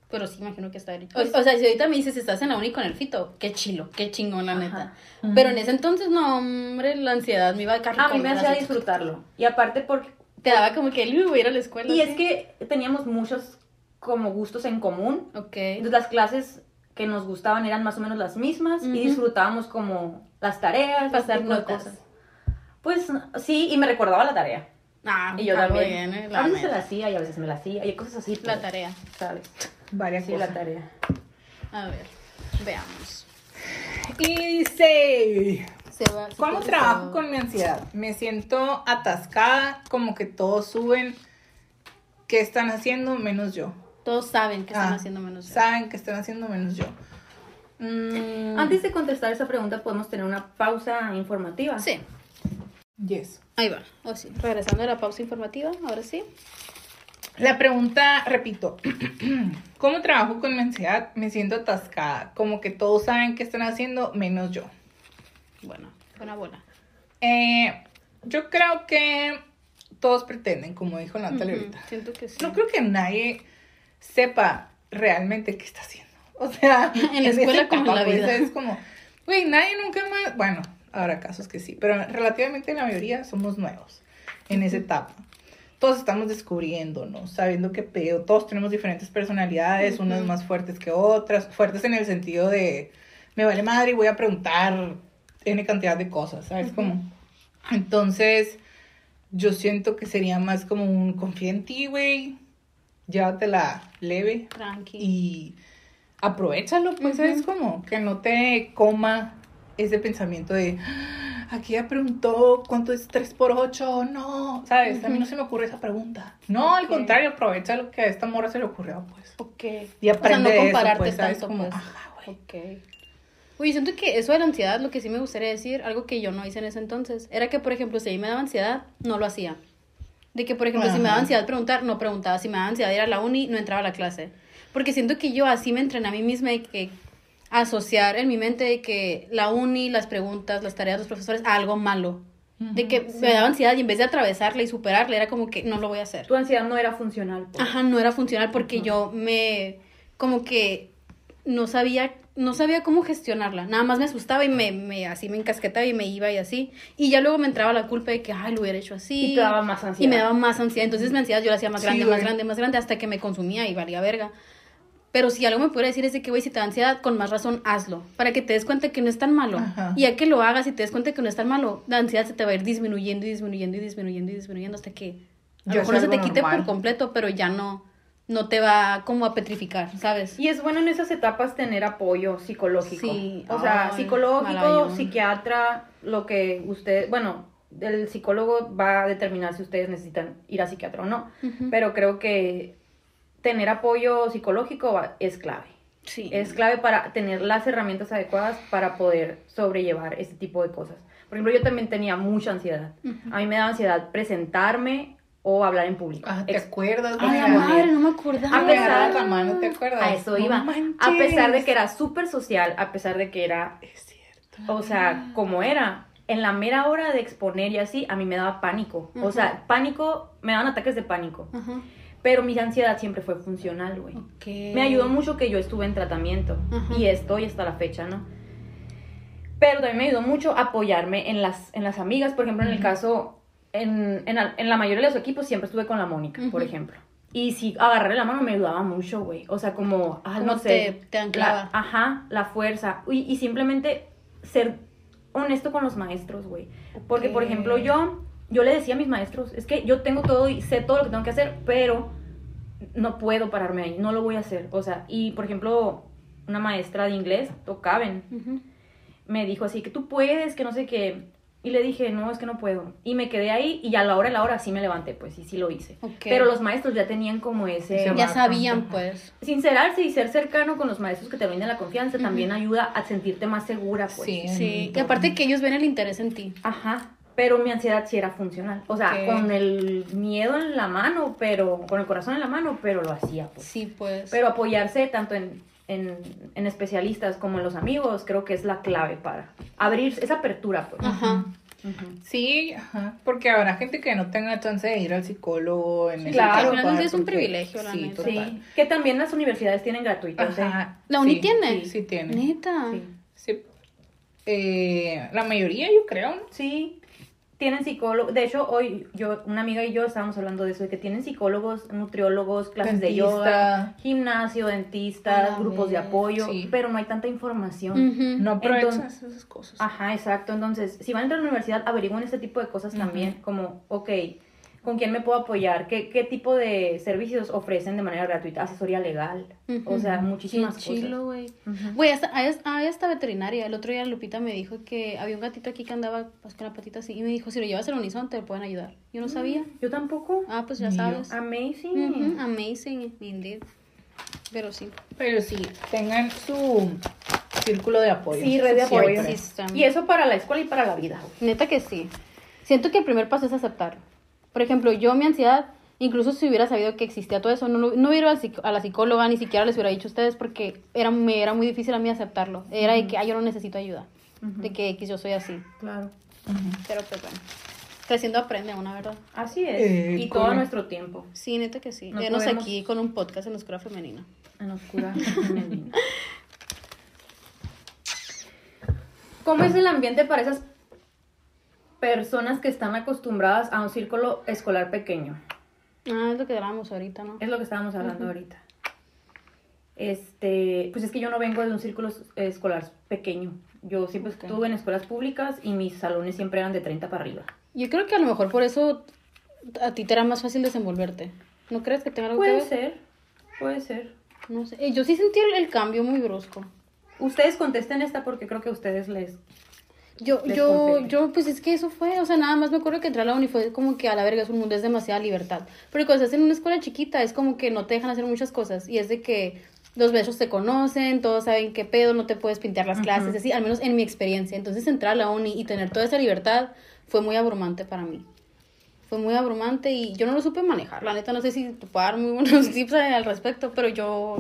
Pero sí, imagino que está O, o sea, si ahorita me dices, estás en la uni con el fito, qué chilo, qué chingón, la Ajá. neta. Pero en ese entonces, no, hombre, la ansiedad me iba a A mí me hacía disfrutarlo. Y aparte porque... Te daba como que, "Uy, voy a ir a la escuela. Y así". es que teníamos muchos como gustos en común. Ok. Entonces las clases que nos gustaban eran más o menos las mismas y disfrutábamos como las tareas, Pasar de notas. cosas. Pues sí, y me recordaba la tarea. Ah, Y yo también. bien, eh, a la veces se la hacía y a veces me la hacía y cosas así. La pues, tarea. ¿Sabes? Varias Sí, cosas. la tarea. A ver, veamos. Y dice, Se va- se ¿cómo trabajo con mi ansiedad? Me siento atascada, como que todos suben. ¿Qué están haciendo? Menos yo. Todos saben que están Ah, haciendo menos. yo. Saben que están haciendo menos yo. Mm, Antes de contestar esa pregunta podemos tener una pausa informativa. Sí, yes. ahí va. Oh, sí. Regresando a la pausa informativa, ahora sí. La pregunta, repito, ¿cómo trabajo con mi ansiedad? Me siento atascada, como que todos saben qué están haciendo, menos yo. Bueno, buena bola. Eh, yo creo que todos pretenden, como dijo Natalia Ujú, ahorita. Siento que sí. No creo que nadie sepa realmente qué está haciendo. O sea, En la escuela como en la vida. Es como, güey, nadie nunca más. Bueno, habrá casos que sí, pero relativamente la mayoría somos nuevos en esa etapa. Todos estamos descubriéndonos, sabiendo qué pedo. Todos tenemos diferentes personalidades, unas Ujú. más fuertes que otras. Fuertes en el sentido de, me vale madre y voy a preguntar N cantidad de cosas, ¿sabes? Como, entonces, yo siento que sería más como un confía en ti, güey. Llévatela leve Tranqui. y aprovechalo, pues, ¿sabes? Como que no te coma ese pensamiento de "Ah, aquí ya preguntó cuánto es 3 por 8, no, ¿sabes? A mí no se me ocurre esa pregunta. No, al contrario, aprovecha lo que a esta morra se le ocurrió, pues. Ok. Y aprende o sea, no de eso, compararte pues, tanto, Como, pues. ajá, güey. Ok. Oye, siento que eso de la ansiedad, lo que sí me gustaría decir, algo que yo no hice en ese entonces, era que, por ejemplo, si a mí me daba ansiedad, no lo hacía. De que, por ejemplo, si me daba ansiedad preguntar, no preguntaba. Si me daba ansiedad ir a la uni, no entraba a la clase. Porque siento que yo así me entrené a mí misma de que asociar en mi mente de que la uni, las preguntas, las tareas de los profesores, a algo malo. De que me daba ansiedad y en vez de atravesarla y superarla, era como que no lo voy a hacer. Tu ansiedad no era funcional. pues. Ajá, no era funcional porque yo me, como que no sabía, no sabía cómo gestionarla. Nada más me asustaba y me, me así me encasquetaba y me iba y así. Y ya luego me entraba la culpa de que, ay, lo hubiera hecho así. Y te daba más ansiedad. Y me daba más ansiedad. Entonces mi ansiedad yo la hacía más grande, más grande, más grande, hasta que me consumía y valía verga. Pero si algo me pudiera decir es de que, güey, si te da ansiedad, con más razón hazlo. Para que te des cuenta que no es tan malo. Ajá. Y ya que lo hagas y te des cuenta que no es tan malo, la ansiedad se te va a ir disminuyendo y disminuyendo y disminuyendo y disminuyendo hasta que a lo mejor no se te quite por completo, pero ya no, no te va como a petrificar, ¿sabes? Y es bueno en esas etapas tener apoyo psicológico. Sí. O sea, Ay, psicológico, maravillón. psiquiatra, lo que usted, bueno, el psicólogo va a determinar si ustedes necesitan ir a psiquiatra o no, pero creo que tener apoyo psicológico es clave. Sí. Es clave para tener las herramientas adecuadas para poder sobrellevar este tipo de cosas. Por ejemplo, yo también tenía mucha ansiedad. A mí me daba ansiedad presentarme o hablar en público. Ah, ¿te Ex- acuerdas? Ay, la madre, no me acordaba. A pesar- la mano, ¿te acuerdas? A eso No iba. a pesar de que era súper social, a pesar de que era, Es cierto. o sea, como era, en la mera hora de exponer y así, a mí me daba pánico. O sea, pánico, me daban ataques de pánico. Pero mi ansiedad siempre fue funcional, güey. Ok. Me ayudó mucho que yo estuve en tratamiento y estoy hasta la fecha, ¿no? Pero también me ayudó mucho apoyarme en las, en las amigas, por ejemplo, en el caso, en, en, la- en la mayoría de los equipos siempre estuve con la Mónica, por ejemplo. Y si agarrarle la mano me ayudaba mucho, güey. O sea, como, ah, Como no sé. te- te anclaba. la- ajá, la fuerza. Y, y simplemente ser honesto con los maestros, güey. Porque, por ejemplo, yo, yo le decía a mis maestros, es que yo tengo todo y sé todo lo que tengo que hacer, pero no puedo pararme ahí, no lo voy a hacer. O sea, y por ejemplo, una maestra de inglés, Tocaben, me dijo así, que tú puedes, que no sé qué. Y le dije, no, es que no puedo. Y me quedé ahí y a la hora de la hora sí me levanté, pues, y sí lo hice. Pero los maestros ya tenían como ese... Se Ya sabían, ajá. pues. Sincerarse y ser cercano con los maestros que te brinden la confianza también ayuda a sentirte más segura, pues. Sí. Sí. Y aparte que ellos ven el interés en ti. Ajá. Pero mi ansiedad sí era funcional. O sea, con el miedo en la mano, pero con el corazón en la mano, pero lo hacía. Pues. Sí, pues. Pero apoyarse tanto en, en, en especialistas como en los amigos, creo que es la clave para abrir esa apertura, pues. Ajá. Sí, ajá, porque habrá gente que no tenga chance de ir al psicólogo en ese claro, caso, al final sí es un privilegio, la sí, neta. Sí. Que también las universidades tienen gratuitos. ¿eh? Ajá, ¿La uni sí, tiene? Sí, sí tiene. Neta. Sí. Sí. Eh, la mayoría, yo creo, ¿no? Sí, tienen psicólogos. De hecho, hoy yo, una amiga y yo estábamos hablando de eso, de que tienen psicólogos, nutriólogos, clases de yoga, gimnasio, dentistas, A la grupos de apoyo, sí. pero no hay tanta información. Ujú. No aprovechas Entonces- esas cosas. Ajá, exacto. Entonces, si van a entrar a la universidad, averigüen este tipo de cosas también, como, ok, ¿con quién me puedo apoyar? ¿Qué, qué tipo de servicios ofrecen de manera gratuita? Asesoría legal, o sea, muchísimas Qué cosas. chilo, güey. Ujú. Güey, hasta, ahí está veterinaria. El otro día Lupita me dijo que había un gatito aquí que andaba pues, con la patita así. Y me dijo, si lo llevas al unison te pueden ayudar. Yo no sabía. Yo tampoco. Ah, pues ya sabes. Amazing. Amazing, indeed. Pero sí. Pero sí, tengan su círculo de apoyo. Sí, red de apoyo. Sí. Y eso para la escuela y para la vida. Neta que sí. Siento que el primer paso es aceptarlo. Por ejemplo, yo mi ansiedad, incluso si hubiera sabido que existía todo eso, no, lo- no hubiera ido a la psicóloga, ni siquiera les hubiera dicho a ustedes porque era, me era muy difícil a mí aceptarlo. Era de que, ay, yo no necesito ayuda. De que X, yo soy así. Claro. Pero pues bueno. Creciendo aprende una, ¿verdad? Así es. Eh, y todo nuestro tiempo. Sí, neta que sí. No Venos podemos- aquí con un podcast en escuela femenina. En oscura. femenina. ¿Cómo es el ambiente para esas personas que están acostumbradas a un círculo escolar pequeño? Ah, es lo que hablábamos ahorita, ¿no? Es lo que estábamos hablando ahorita. Este, pues es que yo no vengo de un círculo es- escolar pequeño. Yo siempre Ok. estuve en escuelas públicas y mis salones siempre eran de 30 para arriba. Yo creo que a lo mejor por eso a ti te era más fácil desenvolverte. ¿No crees que tenga algo que Puede ver? ser, puede ser. No sé. Eh, Yo sí sentí el, el cambio muy brusco. Ustedes contesten esta porque creo que a ustedes les... Yo, yo, yo, pues es que eso fue, o sea, nada más me acuerdo que entré a la uni fue como que a la verga es un mundo, es demasiada libertad. Pero cuando estás en una escuela chiquita es como que no te dejan hacer muchas cosas y es de que los besos te conocen, todos saben qué pedo, no te puedes pintar las clases, así, al menos en mi experiencia. Entonces entrar a la uni y tener toda esa libertad fue muy abrumante para mí. Fue muy abrumante y yo no lo supe manejar. La neta, no sé si te puedo dar muy buenos tips al respecto, pero yo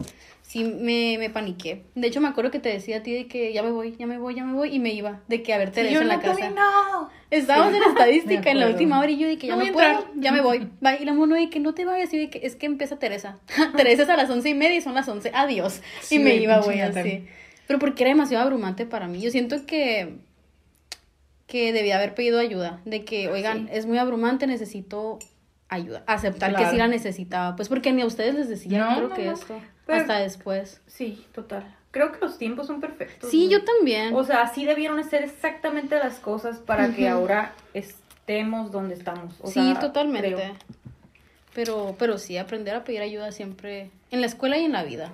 sí me, me paniqué. De hecho, me acuerdo que te decía a ti de que ya me voy, ya me voy, ya me voy, y me iba, de que a ver Teresa yo en la casa. No. Estábamos en estadística en la última hora y yo de que ya No puedo, entrar. ya me voy. Va, y la mono de que no te vayas y de que es que empieza Teresa. Teresa es a las once y media y son las once. Adiós. Sí, y me iba, güey, así. Pero porque era demasiado abrumante para mí. Yo siento que que debía haber pedido ayuda. De que, oigan, es muy abrumante, necesito ayuda. Aceptar que sí la necesitaba. Pues porque ni a ustedes les decía, No, creo no, que no. esto. Pero- hasta después. Sí, total. Creo que los tiempos son perfectos. Sí, yo también. O sea, así debieron ser exactamente las cosas para que ahora estemos donde estamos. O sí, sea, totalmente. creo. Pero, pero sí, aprender a pedir ayuda siempre, en la escuela y en la vida,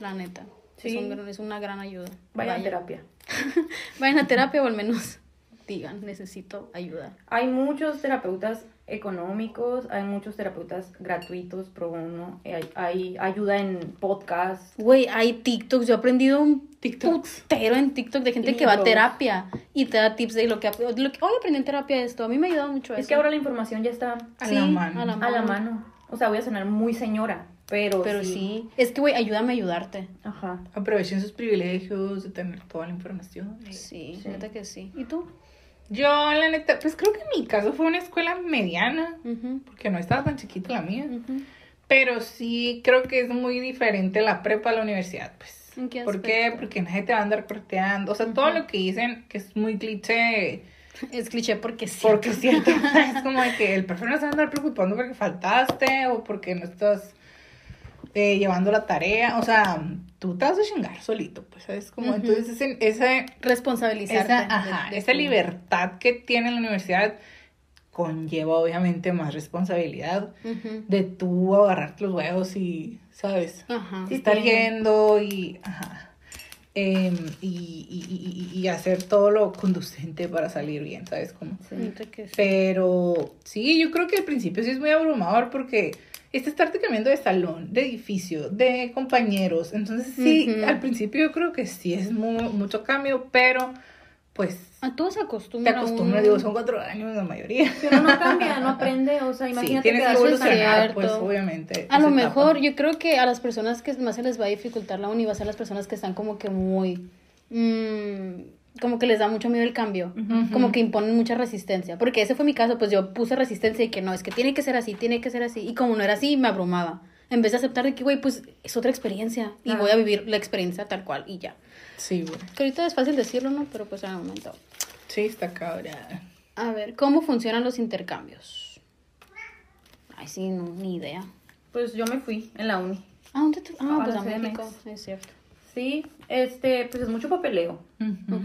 la neta. Sí. Es, un es una gran ayuda. Vayan a Vaya. terapia. Vayan a terapia o al menos digan, necesito ayuda. Hay muchos terapeutas económicos, hay muchos terapeutas gratuitos pro bono, hay, hay ayuda en podcast. Güey, hay TikToks, yo he aprendido un TikToks. putero en TikTok de gente que va a terapia y te da tips de lo que, lo que hoy aprendí en terapia esto. A mí me ha ayudado mucho Es eso. que ahora la información ya está A Sí, la mano. a la a la mano. O sea, voy a sonar muy señora, pero, Pero sí. Es que, güey, ayúdame a ayudarte. Ajá. Aprovechen sus privilegios de tener toda la información. Sí, Sí. neta que sí. ¿Y tú? Yo, la neta, pues creo que en mi caso fue una escuela mediana, porque no estaba tan chiquita la mía. Pero sí creo que es muy diferente la prepa a la universidad, pues. ¿En qué ¿Por qué? Porque nadie te va a andar corteando. O sea, todo lo que dicen, que es muy cliché, Es cliché porque sí. porque es cierto. es como de que el profe no se va a andar preocupando porque faltaste o porque no estás eh, llevando la tarea. O sea, tú te vas a chingar solito, pues, ¿sabes? Como, entonces, ese, ese, Responsabilizarte. esa, ajá, de esa libertad que tiene la universidad conlleva obviamente más responsabilidad de tú agarrarte los huevos y, ¿sabes? Ajá. Y estar yendo y, ajá, em, y, y- y- y hacer todo lo conducente para salir bien, ¿sabes? Como, sí. pero sí, yo creo que al principio sí es muy abrumador porque es estarte cambiando de salón, de edificio, de compañeros. Entonces sí, al principio yo creo que sí es mu- mucho cambio, pero pues A todos se te acostumbra. acostumbras, uno. digo, son cuatro años la mayoría. Uno no cambia, no aprende, o sea, Sí, imagínate tienes que evolucionar, pues obviamente. A lo mejor, etapa. yo creo que a las personas que más se les va a dificultar la uni va a ser las personas que están como que muy. mm, como que les da mucho miedo el cambio. Como que imponen mucha resistencia. Porque ese fue mi caso, pues yo puse resistencia y que no, es que tiene que ser así, tiene que ser así. Y como no era así, me abrumaba. En vez de aceptar de que, güey, pues es otra experiencia. Y Ah. voy a vivir la experiencia tal cual y ya. Sí, güey. Que ahorita es fácil decirlo, ¿no? Pero pues en el momento. Sí, está cabrón. A ver, ¿cómo funcionan los intercambios? Ay, sí, no, ni idea. Pues yo me fui en la uni. Ah, ¿dónde te... Ah, A pues a. México, es cierto. Sí, este, pues es mucho papeleo.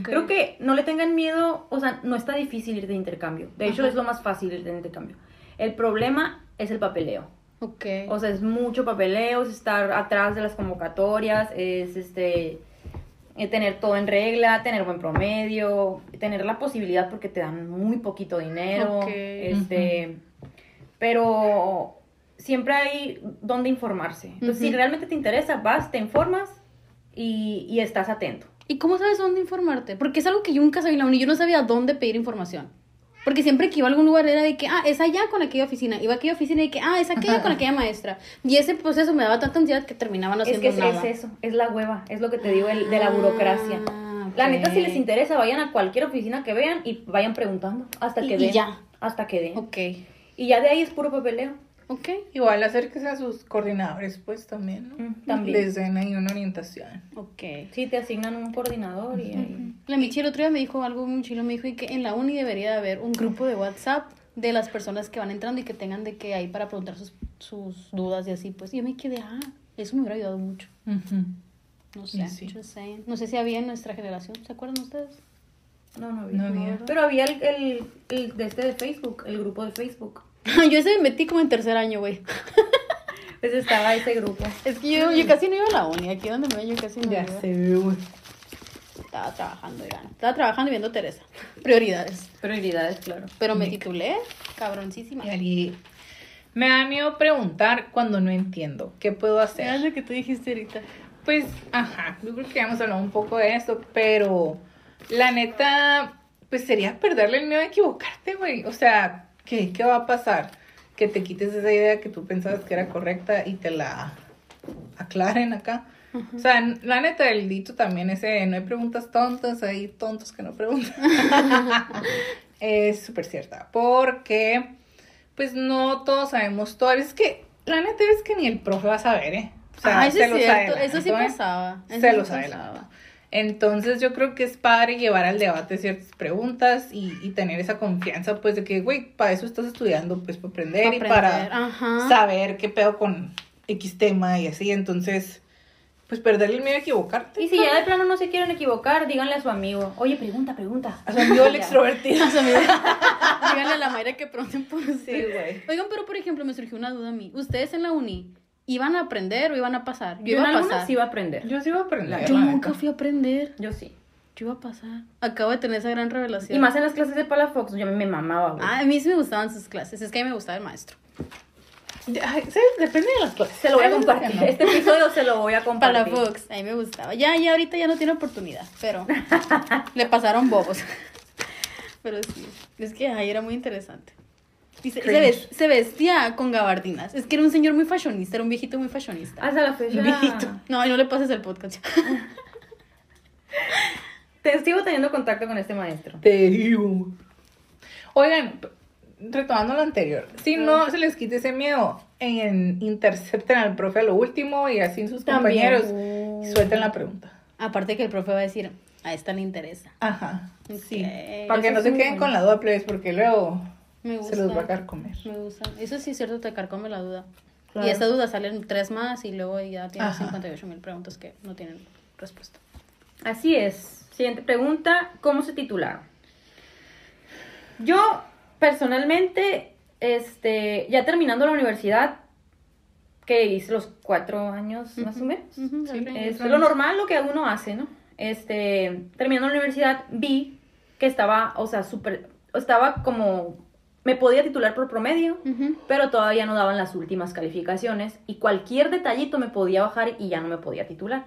Creo que no le tengan miedo, o sea, no está difícil ir de intercambio. De hecho, Ajá. es lo más fácil ir de intercambio. El problema es el papeleo. Ok. O sea, es mucho papeleo, es estar atrás de las convocatorias, es este eh, tener todo en regla, tener buen promedio, tener la posibilidad porque te dan muy poquito dinero, Ok. este, pero siempre hay donde informarse. Entonces, si realmente te interesa, vas, te informas y, y estás atento. ¿Y cómo sabes dónde informarte? Porque es algo que yo nunca sabía en la uni. Yo no sabía dónde pedir información. Porque siempre que iba a algún lugar era de que, ah, es allá con aquella oficina. Iba a aquella oficina y de que, ah, es aquella con aquella maestra. Y ese proceso me daba tanta ansiedad que terminaba no Es haciendo que es, nada. es eso, es la hueva, es lo que te digo el- de la burocracia. Ah, La neta, si les interesa, vayan a cualquier oficina que vean y vayan preguntando hasta Y- que y den. ya. Hasta que den. Ok. Y ya de ahí es puro papeleo. Ok. Igual acérquese a sus coordinadores, pues también, ¿no? También. Les den ahí una orientación. Ok. Sí, te asignan un coordinador y ahí. La Michi el otro día me dijo algo muy chilo. Me dijo y que en la uni debería de haber un grupo de WhatsApp de las personas que van entrando y que tengan de que ahí para preguntar sus, sus dudas y así. Pues y yo me quedé, ah, eso me hubiera ayudado mucho. No sé, Y sí. just saying. No sé si había en nuestra generación. ¿Se acuerdan ustedes? No, no había. No había. Pero había el, el, el de este de Facebook, el grupo de Facebook. yo ese me metí como en tercer año, güey. Pues estaba ese grupo. Es que yo, yo casi no iba a la uni. Aquí donde me voy yo casi no Ya iba. sé, güey. Estaba trabajando, oigan. Estaba trabajando y viendo Teresa. Prioridades. Prioridades, claro. Pero me titulé cabroncísima. Y ahí me da miedo preguntar cuando no entiendo. ¿Qué puedo Es hacer? lo que tú dijiste ahorita. Pues, ajá, yo creo que ya hemos hablado un poco de eso, pero la neta, pues sería perderle el miedo a equivocarte, güey. O sea, ¿qué, ¿qué va a pasar? Que te quites esa idea que tú pensabas que era correcta y te la aclaren acá. O sea, la neta, el dito también ese, no hay preguntas tontas, hay tontos que no preguntan. es súper cierta, porque pues no todos sabemos todo. Es que la neta es que ni el profe va a saber, ¿eh? O sea, Ah, eso se es cierto. Eso sí ¿eh? pasaba. Eso Se sí los pasaba. Entonces yo creo que es padre llevar al debate ciertas preguntas y, y tener esa confianza, pues de que, güey, para eso estás estudiando, pues para aprender, y Aprender, para ajá. saber qué pedo con X tema y así. Entonces, pues perderle el miedo a equivocarte. Y si ya de plano no se quieren equivocar, díganle a su amigo, oye, pregunta, pregunta. A su amigo el extrovertido. A su amigo. Díganle a la Mayra que pregunten por Sí, güey. Oigan, pero por ejemplo, me surgió una duda a mí. ¿Ustedes en la uni iban a aprender o iban a pasar? Yo, Yo en iba a pasar. sí iba a aprender. Yo sí iba a aprender. Yo nunca fui a aprender. Yo sí. ¿Qué iba a pasar? Acabo de tener esa gran revelación. Y más en las clases de Palafox, yo me mamaba, güey. Ah, a mí sí me gustaban sus clases. Es que a mí me gustaba el maestro. Ay, ¿sabes? Depende de las cosas. Se lo voy a compartir. no. Este episodio se lo voy a compartir. Palafox, a mí me gustaba. Ya, ya ahorita ya no tiene oportunidad, pero le pasaron bobos. Pero sí, es que ahí era muy interesante. Y se, se Cringe. ves- se vestía con gabardinas. Es que era un señor muy fashionista, era un viejito muy fashionista. Hasta la fecha. Viejito. No, no le pases el podcast. Te sigo teniendo contacto con este maestro. Te digo. Oigan, retomando lo anterior, si no se les quite ese miedo, en intercepten al profe a lo último y así sus compañeros y suelten la pregunta. Aparte que el profe va a decir, a esta le interesa. Ajá. Sí. Para que no se queden bueno. con la duda, plebes, porque luego Me gusta. se los va a carcomer. Me gusta. Eso sí es cierto, te carcome la duda. Claro. Y esta duda salen tres más y luego ya tienes Ajá. 58 mil preguntas que no tienen respuesta. Así es. Siguiente pregunta, ¿cómo se titularon? Yo, personalmente, este, ya terminando la universidad, que hice los cuatro años más o menos, Sí. es lo normal, lo que uno hace, ¿no? Este, terminando la universidad, vi que estaba, o sea, súper, estaba como, me podía titular por promedio, pero todavía no daban las últimas calificaciones y cualquier detallito me podía bajar y ya no me podía titular.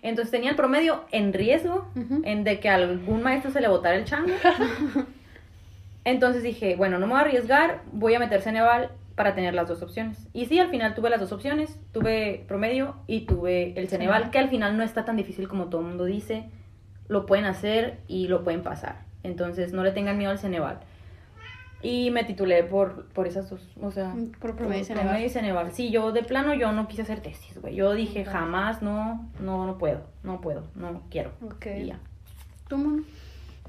Entonces tenía el promedio en riesgo en de que a algún maestro se le botara el chango. Entonces dije, bueno, no me voy a arriesgar, voy a meter Ceneval para tener las dos opciones. Y sí, al final tuve las dos opciones, tuve promedio y tuve el Ceneval, que al final no está tan difícil como todo el mundo dice, lo pueden hacer y lo pueden pasar. Entonces no le tengan miedo al Ceneval. Y me titulé por, por esas dos, o sea, Por promedio y Ceneval. Sí, yo de plano yo no quise hacer tesis, güey. Yo dije, jamás, no, no, no puedo, no puedo, no quiero. Ok. Y ya. ¿Tú, mono?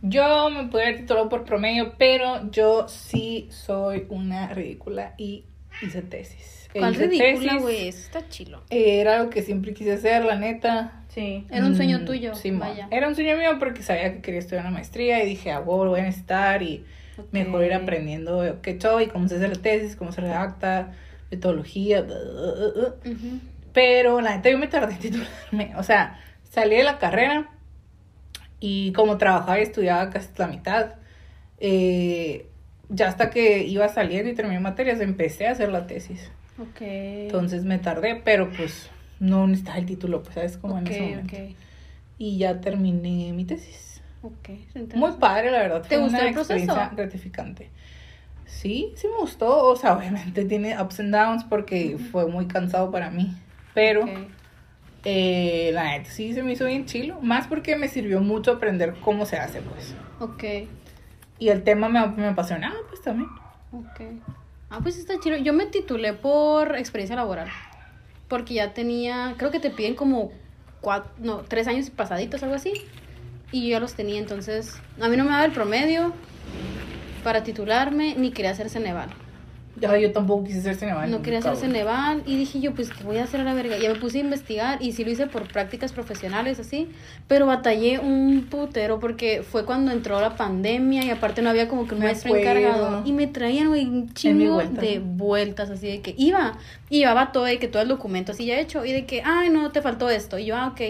Yo me pude haber titulado por promedio, pero yo sí soy una ridícula y hice tesis. E ¿Cuál hice ridícula, güey? Eso está chilo. Era algo que siempre quise hacer, la neta. Sí. Era un sueño Mm, tuyo, sí, vaya. Era un sueño mío porque sabía que quería estudiar una maestría y dije, a huevo, lo voy a necesitar y mejor ir aprendiendo qué soy, cómo se hace la tesis, cómo se redacta, metodología. Pero la neta yo me tardé en titularme. O sea, salí de la carrera y como trabajaba y estudiaba casi la mitad, eh, ya hasta que iba saliendo y terminé materias, empecé a hacer la tesis. Ok. Entonces me tardé, pero pues no necesitaba el título, pues sabes como en ese momento. ok. Y ya terminé mi tesis. Ok, se interesa. Muy padre, la verdad. ¿Te fue gustó una el proceso? experiencia gratificante. Sí, sí me gustó. O sea, obviamente tiene ups and downs porque fue muy cansado para mí. Pero eh, la neta sí se me hizo bien chilo. Más porque me sirvió mucho aprender cómo se hace, pues. Ok. Y el tema me, me apasionaba, pues también. Ok. Ah, pues está chido. Yo me titulé por experiencia laboral. Porque ya tenía, creo que te piden como cuatro, no, tres años pasaditos, algo así. Y yo ya los tenía, entonces a mí no me daba el promedio para titularme, ni quería hacer Ceneval. Ya yo tampoco quise ser cinemal. No quería hacer Ceneval y dije yo, pues, ¿qué voy a hacer a la verga? Ya me puse a investigar y sí lo hice por prácticas profesionales, así, pero batallé un putero porque fue cuando entró la pandemia y aparte no había como que un Me maestro acuerdo. encargado y me traían, un chingo vuelta. de vueltas, así de que iba y llevaba todo, de que todo el documento así ya hecho y de que, ay, no, te faltó esto. Y yo, ah, ok.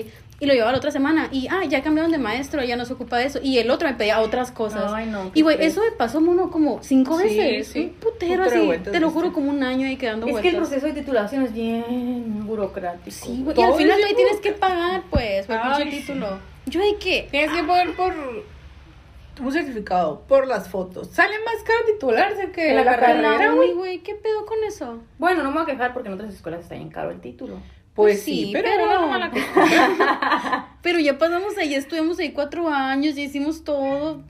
Y lo llevaba la otra semana y, ah, ya cambiaron de maestro, ya no se ocupa de eso. Y el otro me pedía otras cosas. Ay, no, qué y, güey, eso me pasó, mono, como cinco Sí, veces. sí. Un putero así. vueltas, Te lo juro, como un año ahí quedando Es que el proceso de titulación es bien burocrático. Sí, güey. Y al final ahí tienes que pagar, pues, por el título. Yo de que. Tienes que pagar por un certificado, por las fotos. Sale más caro titularse que la la, carrera, güey, ¿qué pedo con eso? Bueno, no me voy a quejar porque en otras escuelas está bien caro el título. Pues Pues sí, sí, pero, pero- no mala que- Pero ya pasamos ahí, estuvimos ahí cuatro años, ya hicimos todo.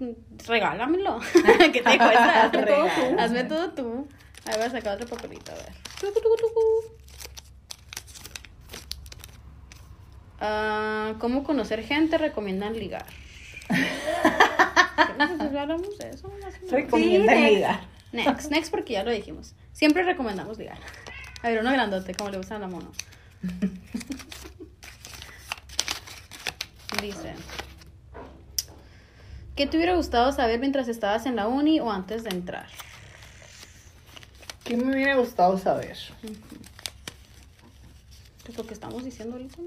Regálamelo. ¿Qué te cuesta? Hazme todo tú. Hazme todo tú. A ver, saca otro papelito, a ver. Ah, ¿Cómo conocer gente? Recomiendan ligar. ¿Qué nos hablamos de eso? Recomiendan Sí, ligar. Next, next porque ya lo dijimos. Siempre recomendamos ligar. A ver, uno grandote, como le gusta a la mono. Dice. ¿Qué te hubiera gustado saber mientras estabas en la uni o antes de entrar? ¿Qué me hubiera gustado saber? Pues lo que estamos diciendo ahorita.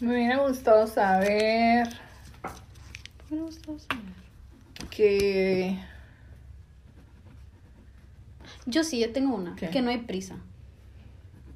Me hubiera gustado saber Me gustó saber. que... Yo sí, yo tengo una. ¿Qué? Que no hay prisa.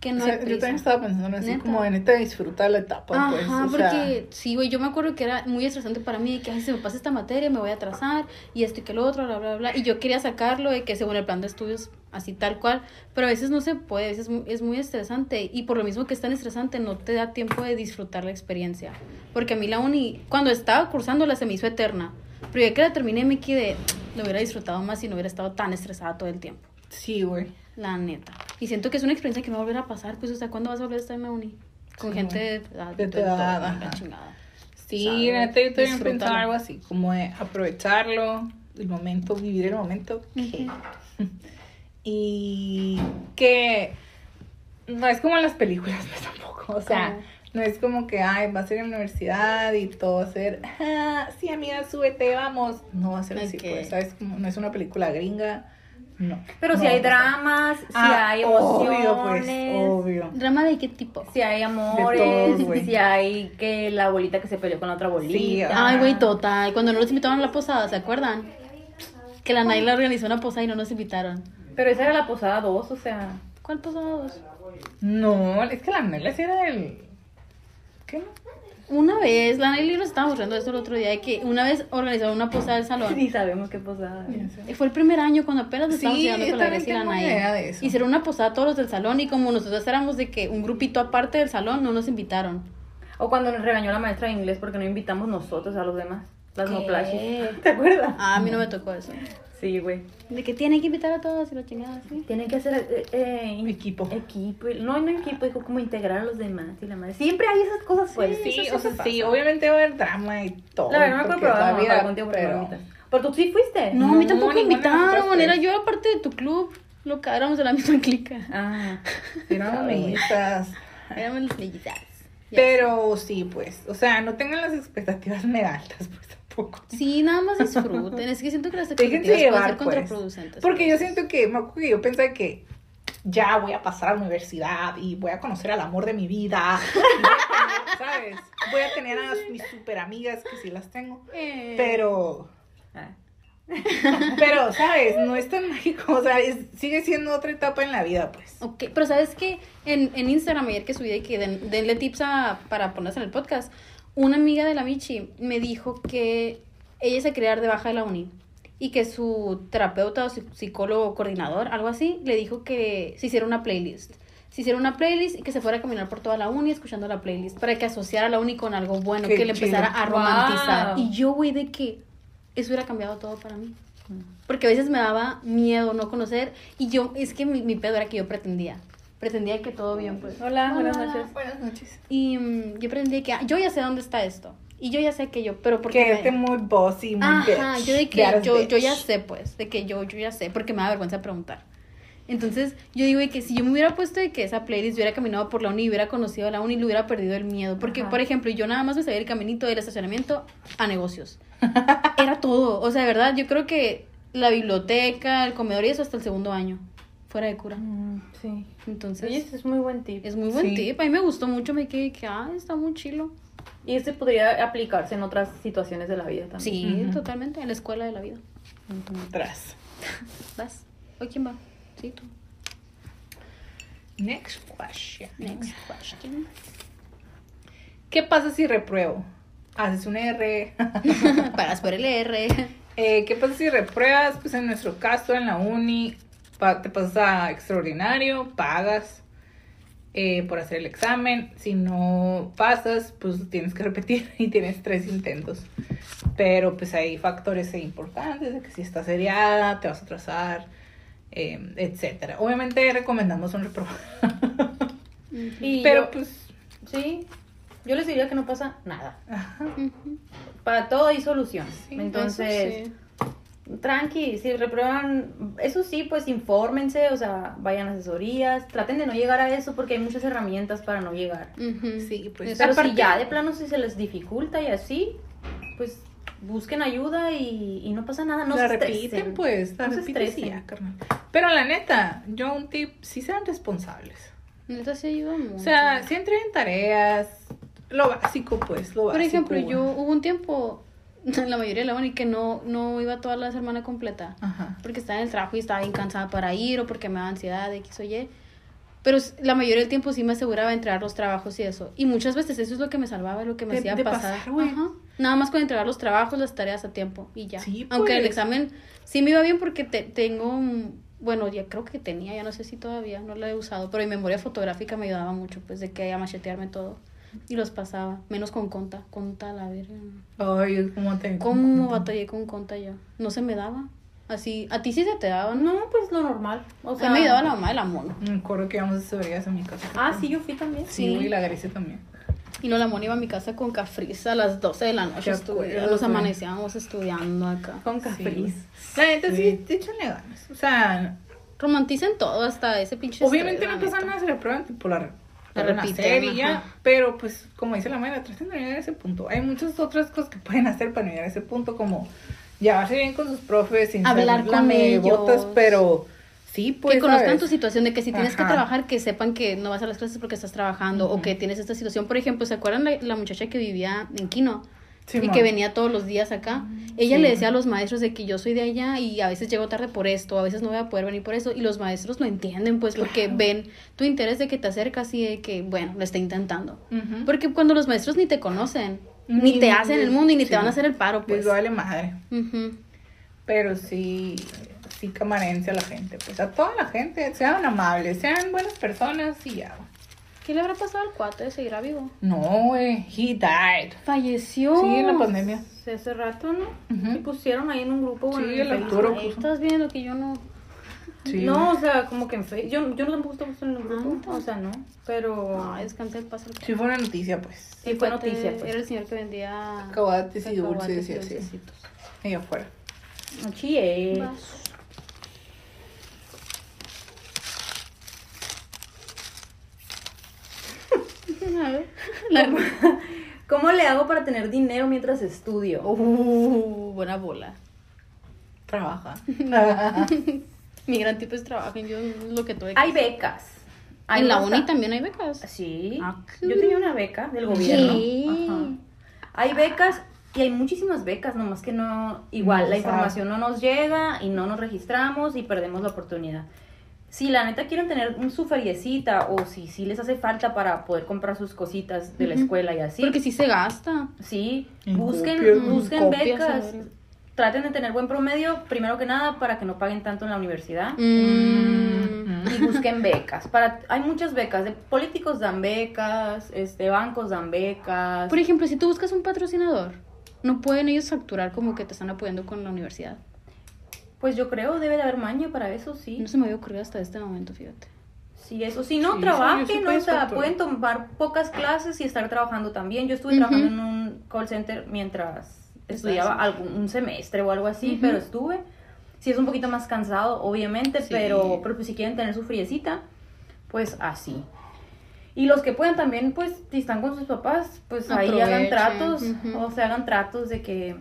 Que no o sea, hay yo prisa. también estaba pensando en así Neta. como de neta disfrutar la etapa, pues. Ajá, sea, porque sí, güey, yo me acuerdo que era muy estresante para mí, de que ay, se me pasa esta materia, me voy a atrasar, y esto y que lo otro, bla, bla, bla. Y yo quería sacarlo de que según el plan de estudios, así tal cual, pero a veces no se puede, a veces es muy- es muy estresante, y por lo mismo que es tan estresante, no te da tiempo de disfrutar la experiencia. Porque a mí la uni, cuando estaba cursándola, se me hizo eterna, pero ya que la terminé, me quedé, lo hubiera disfrutado más si no hubiera estado tan estresada todo el tiempo. Sí, güey. La neta. Y siento que es una experiencia que no va a volver a pasar, pues, o sea, ¿cuándo vas a volver a estar en la uni? Con Sí, gente de, edad, De edad, chingada. Sí, ¿Sabe? la neta yo también algo así, como de aprovecharlo, el momento, vivir el momento. Y que no es como en las películas, pues tampoco. O sea, ¿Cómo? no es como que, ay, va a ser en la universidad y todo va a ser, ah, sí, amiga, súbete, vamos. No va a ser así, pues, ¿sabes? Como, no es una película gringa, no. Pero si hay va a pasar. dramas, si Ah, hay Obvio, emociones, pues, obvio. ¿Drama de qué tipo? si hay amores, si hay que la bolita que se peleó con la otra bolita. Sí, Ay, güey, total. Cuando no nos invitaron a la posada, ¿se acuerdan? Que la Naila organizó una posada y no nos invitaron. Pero esa era la posada 2, o sea. ¿Cuál posada dos? No, es que la sí era del... ¿Qué no? Una vez, la Naila y nos estábamos hablando de eso el otro día, de que una vez organizaron una posada del salón. Ni sabemos qué posada. Fue el primer año cuando apenas Sí, estábamos llegando yo con la Grecia y la idea de eso. Hicieron una posada todos los del salón y como nosotros éramos de que un grupito aparte del salón, no nos invitaron. O cuando nos regañó la maestra de inglés porque no invitamos nosotros a los demás. Las. ¿Te acuerdas? Ah, a mí no me tocó eso. Sí, güey. De que tienen que invitar a todos y la chingada, sí. Tienen que hacer eh, eh, Equipo. Equipo. No, no equipo, dijo como integrar a los demás y la madre. Siempre hay esas cosas, pues. Sí, o sea, sí obviamente va a haber drama y todo. La verdad no me acuerdo, hablar contigo pero-. Pero tú sí fuiste. No, a mí tampoco me invitaron. Era yo parte de tu club. Loca, éramos de la misma clica. Ah. Eran amiguitas. Éramos las mellizas. Ya Pero sí, pues, o sea, no tengan las expectativas mega altas, pues tampoco. Sí, nada más disfruten. Es que siento que las expectativas pueden ser pues. contraproducentes. Porque yo siento que, me acuerdo que yo pensaba que ya voy a pasar a la universidad y voy a conocer al amor de mi vida. y voy a tener, ¿Sabes? Voy a tener a mis super amigas que sí las tengo. Eh, Pero, Ah. pero, ¿sabes? No es tan mágico. O sea, es- sigue siendo otra etapa en la vida, pues. Ok, pero ¿sabes qué? En, en Instagram ayer que subí de que den- denle tips a- para ponerse en el podcast, una amiga de la Michi me dijo que ella se quería dar de baja de la uni y que su terapeuta o psi- psicólogo coordinador, algo así, le dijo que se hiciera una playlist. Se hiciera una playlist y que se fuera a caminar por toda la uni escuchando la playlist para que asociara la uni con algo bueno, Qué que le chido. empezara a Wow. romantizar. Y yo, güey, de que eso hubiera cambiado todo para mí. Porque a veces me daba miedo no conocer y yo, es que mi, mi pedo era que yo pretendía. Pretendía que todo bien, pues. Hola, buenas noches. Buenas noches. Y mm, yo pretendía que, ah, yo ya sé dónde está esto. Y yo ya sé que yo, pero porque... Que me- esté muy bossy, muy Ajá, bitch. yo de que yo, yo ya sé, pues, de que yo, yo ya sé, porque me da vergüenza preguntar. Entonces, yo digo de que si yo me hubiera puesto de que esa playlist hubiera caminado por la uni, hubiera conocido a la uni, le hubiera perdido el miedo. Porque, Ajá. por ejemplo, yo nada más me sabía el caminito del estacionamiento a negocios. Era todo. O sea, de verdad, yo creo que la biblioteca, el comedor y eso hasta el segundo año. Fuera de cura. Mm, sí. Entonces, Oye, es muy buen tip. es muy buen Sí. tip. A mí me gustó mucho, me quedé que, ah, está muy chilo. Y este podría aplicarse en otras situaciones de la vida también. Sí, totalmente, en la escuela de la vida. Atrás. ¿Vas? ¿Hoy quién va? Sí, tú. Next question. Next question. ¿Qué pasa si repruebo? Haces un R. Pagas por el R. Eh, ¿Qué pasa si repruebas? Pues en nuestro caso, en la uni, pa- te pasas a extraordinario, pagas eh, por hacer el examen. Si no pasas, pues tienes que repetir y tienes tres intentos. Pero pues hay factores importantes de que si estás seriada, te vas a atrasar, eh, etcétera. Obviamente recomendamos un reprobado. Pero yo- pues... sí, yo les diría que no pasa nada. ajá. Para todo hay solución. Sí, Entonces, Eso tranqui, si reprueban, eso sí, pues infórmense, o sea, vayan a asesorías, traten de no llegar a eso porque hay muchas herramientas para no llegar. sí. Pues, Eso Pero si ya de plano si se les dificulta y así, pues busquen ayuda y, y no pasa nada, no la se repiten, estresen. pues, la No se repiten ya, carnal. Pero la neta, yo un tip, sí sean responsables. Neta sí ayuda mucho. O sea, si entreguen tareas, lo básico, pues, lo básico. Por ejemplo, yo hubo un tiempo, la mayoría de la uni, que no, no iba toda la semana completa. Ajá. Porque estaba en el trabajo y estaba bien cansada para ir o porque me daba ansiedad, X o Y. Pero la mayoría del tiempo sí me aseguraba de entregar los trabajos y eso. Y muchas veces eso es lo que me salvaba, lo que me De- hacía de pasar. pasar. Ajá. Nada más con entregar los trabajos, las tareas a tiempo y ya. Sí, Aunque el pues. examen sí me iba bien porque te- tengo, un- bueno, ya creo que tenía, ya no sé si todavía, no lo he usado, pero mi memoria fotográfica me ayudaba mucho, pues de que a machetearme todo. Y los pasaba, menos con conta, conta a la verga. Ay, ¿cómo te... ¿Cómo batallé con conta yo? No se me daba. Así, a ti sí se te daba, ¿no? No, pues lo normal. O A sea, mí me ayudaba la mamá de la mono. Me acuerdo que íbamos a seguridad en mi casa. Ah, sí, yo fui también. Sí, y la Grecia también. Y no, la mono iba a mi casa con cafris a las 12 de la noche. Acuerdo, Nos amanecíamos estudiando acá. Con Sí, güey. La neta, sí, te échanle ganas. O sea, Romanticen todo hasta ese pinche obviamente estrés, no la pasa neta. nada, se la prueban, tipo la, Y ya. ajá. Pero, pues, como dice la madre, traten de no llegar a ese punto. Hay muchas otras cosas que pueden hacer para no llegar a ese punto, como llevarse bien con sus profes, sin Hablar ser con ellos. pero sí, pues, que conozcan ¿sabes? tu situación de que si tienes que trabajar, que sepan que no vas a las clases porque estás trabajando o que tienes esta situación. Por ejemplo, ¿se acuerdan la, la muchacha que vivía en Quino? Y que venía todos los días acá. Ella Sí. le decía a los maestros de que yo soy de allá y a veces llego tarde por esto, a veces no voy a poder venir por eso. Y los maestros lo entienden, pues, porque ven tu interés de que te acercas y de que, bueno, lo está intentando. Porque cuando los maestros ni te conocen, ni, Ni- te hacen el mundo y ni sí. te van a hacer el paro, pues. Les vale madre. Pero sí, sí camarense a la gente, pues a toda la gente, sean amables, sean buenas personas y ya. ¿Qué le habrá pasado al cuate? ¿Seguirá vivo? No, güey, he died. Falleció. Sí, en la pandemia. Sí, Hace rato, ¿no? Ujú. Y pusieron ahí en un grupo. bueno, Sí, el puso. estás viendo que yo no. Sí. No, o sea, como que en Facebook. Yo, yo no tampoco estaba en el grupo. Ah, o sea, no. Pero. Ay, descansé el paso. Sí fue una noticia, pues. Sí, fue noticia, pues. Era el señor que vendía. Cacahuates y dulces y así. Ahí afuera. No chille. ¿Cómo le hago para tener dinero mientras estudio? Uh, buena bola. Trabaja. Mi gran tipo es trabajo. Yo lo que tuve que Hay hacer. becas. Hay En la uni también hay becas. Sí. Ah, Yo tenía una beca del gobierno. Sí. Ajá. Hay becas y hay muchísimas becas, nomás que no. Igual, No la información no nos llega y no nos registramos y perdemos la oportunidad. Si la neta quieren tener un, su feriecita o si, si les hace falta para poder comprar sus cositas de la escuela y así. Porque sí se gasta. Sí, En busquen, copias, busquen becas. Traten de tener buen promedio, primero que nada, para que no paguen tanto en la universidad. Mm. Y busquen becas. Para, hay muchas becas. De políticos dan becas, este, bancos dan becas. Por ejemplo, si tú buscas un patrocinador, no pueden ellos facturar como que te están apoyando con la universidad. Pues yo creo debe de haber maña para eso, sí. No se me había ocurrido hasta este momento, fíjate. Sí, eso sí, no Sí, trabajen, sí o sea, pueden tomar pocas clases y estar trabajando también. Yo estuve trabajando en un call center mientras estudiaba algún, un semestre o algo así, pero estuve. Sí, es un poquito más cansado, obviamente, Sí. pero, pero pues si quieren tener su friecita, pues así. Y los que puedan también, pues, si están con sus papás, pues ahí hagan tratos, o sea, hagan tratos de que,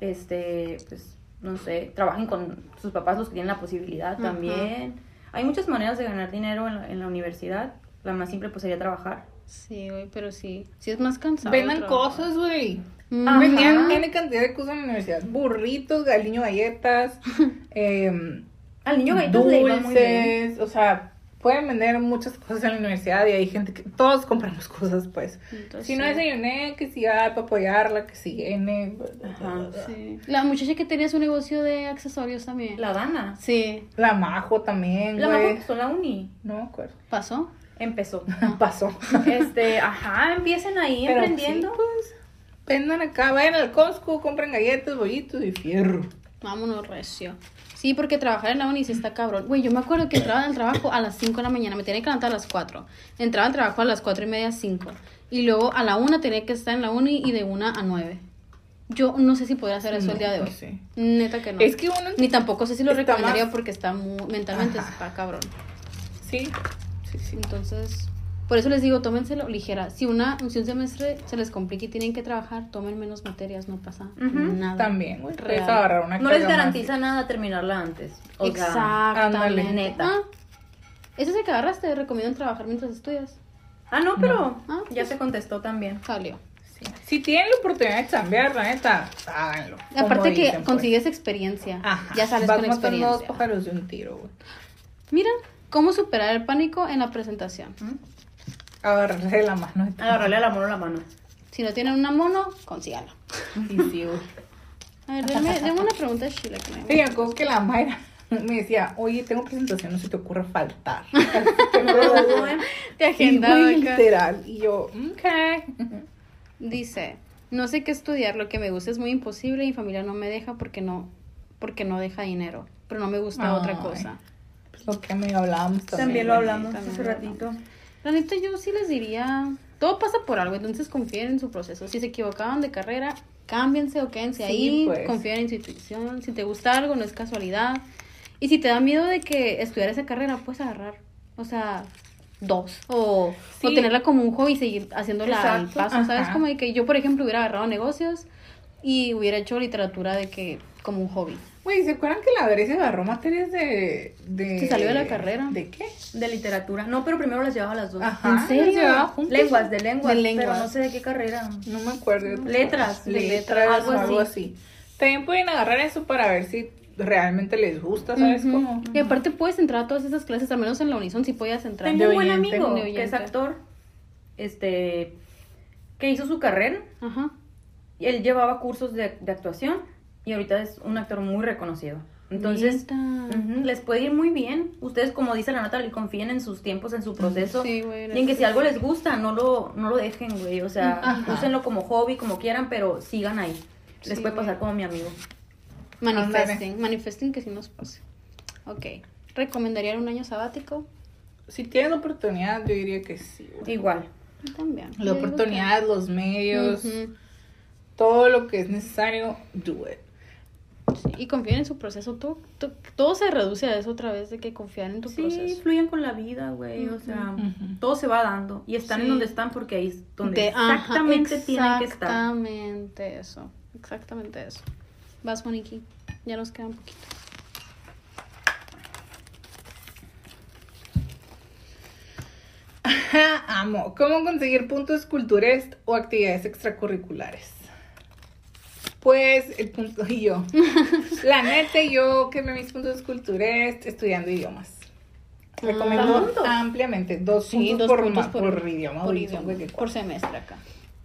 este, pues, no sé, trabajen con sus papás los que tienen la posibilidad también. Hay muchas maneras de ganar dinero en la, en la universidad. La más simple, pues, sería trabajar. Sí, güey, pero sí. Sí es más cansado. Vendan cosas, güey. Vendían N cantidad de cosas en la universidad. Burritos, galiño galletas, em, Al niño galletas le iba muy bien. dulces, o sea, pueden vender muchas cosas en la universidad y hay gente que todos compramos cosas, pues. Entonces, Si no desayuné, que si hay para apoyarla, que si N. Ajá. Sí. La muchacha que tenía su negocio de accesorios también. La Dana. Sí. La Majo también, La güey. empezó en la uni. No me acuerdo. ¿Pasó? Empezó. Pasó. este, ajá, empiecen ahí Pero emprendiendo. sí, pues, vendan acá, vayan al Costco, compren galletas, bollitos y fierro. Vámonos, recio. Sí, porque trabajar en la uni sí está cabrón. Güey, yo me acuerdo que entraba al trabajo a las 5 de la mañana, me tenía que levantar a las 4. Entraba al trabajo a las 4 y media, 5. Y luego a la 1 tenía que estar en la uni y de 1 a 9. Yo no sé si podría hacer eso No, el día de hoy. no sé. Neta que no. Es que uno. Ni tampoco sé si lo recomendaría más- porque está muy, mentalmente Ajá. está cabrón. Sí, sí, sí. Entonces, por eso les digo, tómenselo ligera. Si una si un semestre se les complica y tienen que trabajar, tomen menos materias, no pasa nada. También, güey. Agarrar una No les más. garantiza nada terminarla antes. O sea, Exactamente. ándale. neta. Ah, ese es el que agarraste, recomiendan trabajar mientras estudias. Ah, no, pero Ah, ya se contestó también. Salió. Si tienen la oportunidad de chambear, la neta, háganlo. Aparte que dicen, pues. consigues experiencia. Ajá. Ya sales Vas con matando dos experiencia. pájaros de un tiro, güey. Mira, cómo superar el pánico en la presentación. Agarrarle la mano. Agarrarle a la mano la mano. Si no tienen una mono, consígalo. Y sí. A ver, déjame, déjame una pregunta de Sheila. Que me Sí, me acuerdo que la Mayra me decía, oye, tengo presentación, no se te ocurre faltar. Te Sí, acá. literal. Y yo, ok. Dice, no sé qué estudiar, lo que me gusta es muy imposible y mi familia no me deja porque no, porque no deja dinero, pero no me gusta otra cosa. Pues lo que me hablábamos también. También lo hablamos también hace lo ratito. La neta yo sí les diría, todo pasa por algo, entonces confíen en su proceso. Si se equivocaban de carrera, cámbiense o quédense Sí, ahí, pues. confíen en su intuición. Si te gusta algo, no es casualidad. Y si te da miedo de que estudiar esa carrera, puedes agarrar, o sea, dos. O, Sí. o tenerla como un hobby y seguir haciéndola al Exacto, paso, ¿sabes? Como de que yo, por ejemplo, hubiera agarrado negocios y hubiera hecho literatura de que como un hobby. Güey, ¿se acuerdan que la Grecia agarró materias de, de... Se salió de la carrera. ¿De qué? De literatura. No, pero primero las llevaba las dos. Ajá. ¿En serio? las llevaba juntas. Lenguas, de lenguas. De lenguas. Pero no sé de qué carrera. No me acuerdo. Letras, de Letras, letras, algo, algo así. También pueden agarrar eso para ver si realmente les gusta, ¿sabes cómo? Y aparte puedes entrar a todas esas clases, al menos en la Unison si podías entrar. Tengo un buen oyente. amigo que es actor. Este. Que hizo su carrera. Ajá. y Él llevaba cursos de, de actuación. Y ahorita es un actor muy reconocido. Entonces. Les puede ir muy bien. Ustedes, como dice la Natalie, confíen en sus tiempos, en su proceso. Sí, güey, y en que si algo les gusta, no lo, no lo dejen, güey. O sea, Ajá. úsenlo como hobby, como quieran, pero sigan ahí. Les Sí, puede pasar güey. como mi amigo. Manifesting, manifesting que sí nos pase. Ok. ¿Recomendarían un año sabático? Si tienen oportunidad, yo diría que sí. güey. Igual. También. La Yo oportunidad, los medios, todo lo que es necesario, do it. Sí, Y confíen en su proceso. Todo, to- todo se reduce a eso otra vez, de que confían en tu Sí, proceso. fluyen con la vida, güey. O sea, todo se va dando. Y están Sí. en donde están porque ahí es donde De- ajá, exactamente tienen que estar. Exactamente eso. Exactamente eso. Vas, Monique. Ya nos queda un poquito. Amo. ¿Cómo conseguir puntos culturales o actividades extracurriculares? Pues el punto y yo. La neta, yo que me mis puntos culturales estudiando idiomas. Recomiendo ¿Dos puntos? ampliamente dos Sí, puntos, dos por, puntos ma- por, por idioma. por idioma, semestre acá.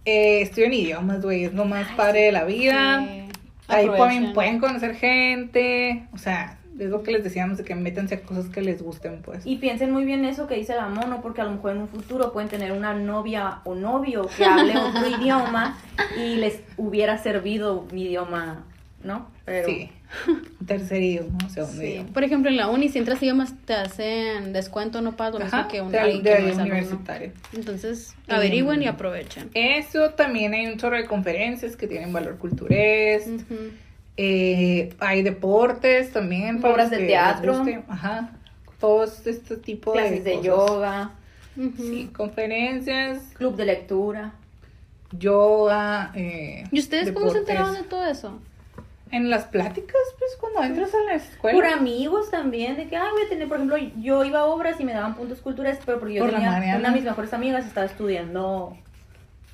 Eh, estudio en idiomas, güey, es lo más padre de la vida. Sí. Ahí pueden, pueden conocer gente. O sea, es lo que les decíamos de que métanse a cosas que les gusten, pues. Y piensen muy bien eso que dice la mono, porque a lo mejor en un futuro pueden tener una novia o novio que hable otro idioma y les hubiera servido mi idioma, ¿no? Pero Sí. Un tercer idioma, o segundo Sí. idioma. Por ejemplo, en la uni, si entras idiomas, te hacen descuento, no lo mismo Ajá, que un de- de no alumno. universitario. Entonces, Y- averigüen y aprovechen. Eso también hay un chorro de conferencias que tienen valor culturés. Ujú. Eh, hay deportes también. Obras de teatro. Ajá. Todos este tipo clases de de cosas. yoga. Sí, conferencias, club de lectura. yoga. Eh, ¿Y ustedes cómo se enteraron de todo eso? En las pláticas, pues cuando entras a la escuela. Por amigos también, de que, ah, voy a tener, por ejemplo, yo iba a obras y me daban puntos culturales, pero porque yo Por tenía una de mis mejores amigas estaba estudiando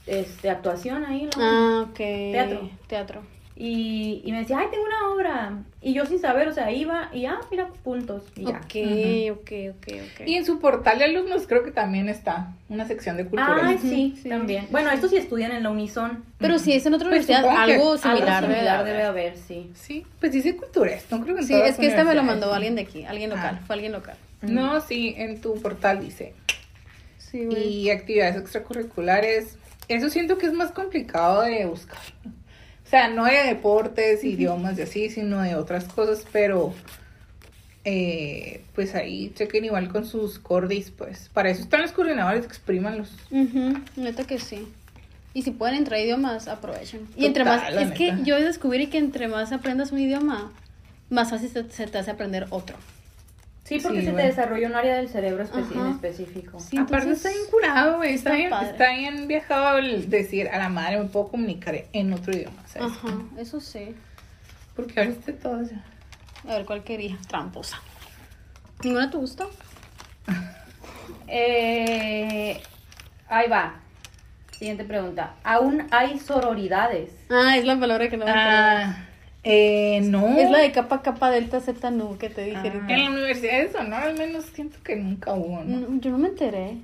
este actuación ahí, ¿no? Ah, ok. Teatro. Teatro. Y, y me decía, ay, tengo una obra. Y yo sin saber, o sea, iba y, ah, mira, puntos. Y ya. Ok, ok, ok, ok. Y en su portal de alumnos creo que también está una sección de cultura. Ah, sí, sí. también. Bueno, estos sí estudian en la Unison. Pero si es en otra Pues universidad, algo similar, Algo debe similar de debe haber. sí. Sí, pues dice culturas, no creo que en Sí, es que esta me lo mandó alguien de aquí, alguien local, Ah. fue alguien local. No, sí, en tu portal dice. Sí, Y actividades extracurriculares, eso siento que es más complicado de buscar. O sea, no de deportes, idiomas y así, sino de otras cosas, pero eh, pues ahí chequen igual con sus cordis, pues. Para eso están los coordinadores, exprímanlos. Ujú, neta que sí. Y si pueden entrar idiomas, aprovechen. Y entre más, es que yo descubrí que entre más aprendas un idioma, más fácil se, se te hace aprender otro. Sí, porque Sí, se bueno. te desarrolla un área del cerebro especi- Ajá. en específico. Sí, Aparte entonces, está bien curado, güey. Está, está bien, padre. está bien viajado el decir a la madre me puedo comunicar en otro idioma, ¿sabes? Ajá, eso sí. Porque ahorita todo ya. A ver cuál quería. Tramposa. ¿Ninguna te gustó? Eh, Ahí va. Siguiente pregunta. ¿Aún hay sororidades? Ah, es la palabra que no me. Ah, eh, no. Es la de capa, capa, delta, zeta, nu que te dije. Ah. En la universidad de Sonora al menos siento que nunca hubo, ¿no? No, yo no me enteré.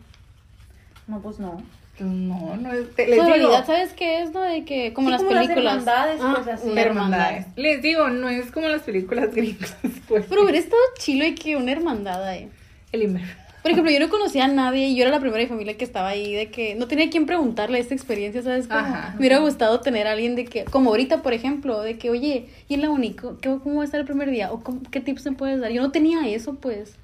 No, pues no. No, no es... te- les digo, ¿sabes qué es? No de que, como Sí, las como las películas. hermandades, Ah, pues, así. hermandades. Les digo, no es como las películas gringas, pues. Pero hubiera estado chilo y que una hermandad ahí. El Inver. Por ejemplo, yo no conocía a nadie y yo era la primera de mi familia que estaba ahí, de que no tenía quien preguntarle esta experiencia, ¿sabes? Como, Ajá. Me hubiera gustado tener a alguien de que, como ahorita, por ejemplo, de que, oye, ¿y en la único? ¿Cómo va a estar el primer día? ¿O cómo- qué tips me puedes dar? Yo no tenía eso, pues.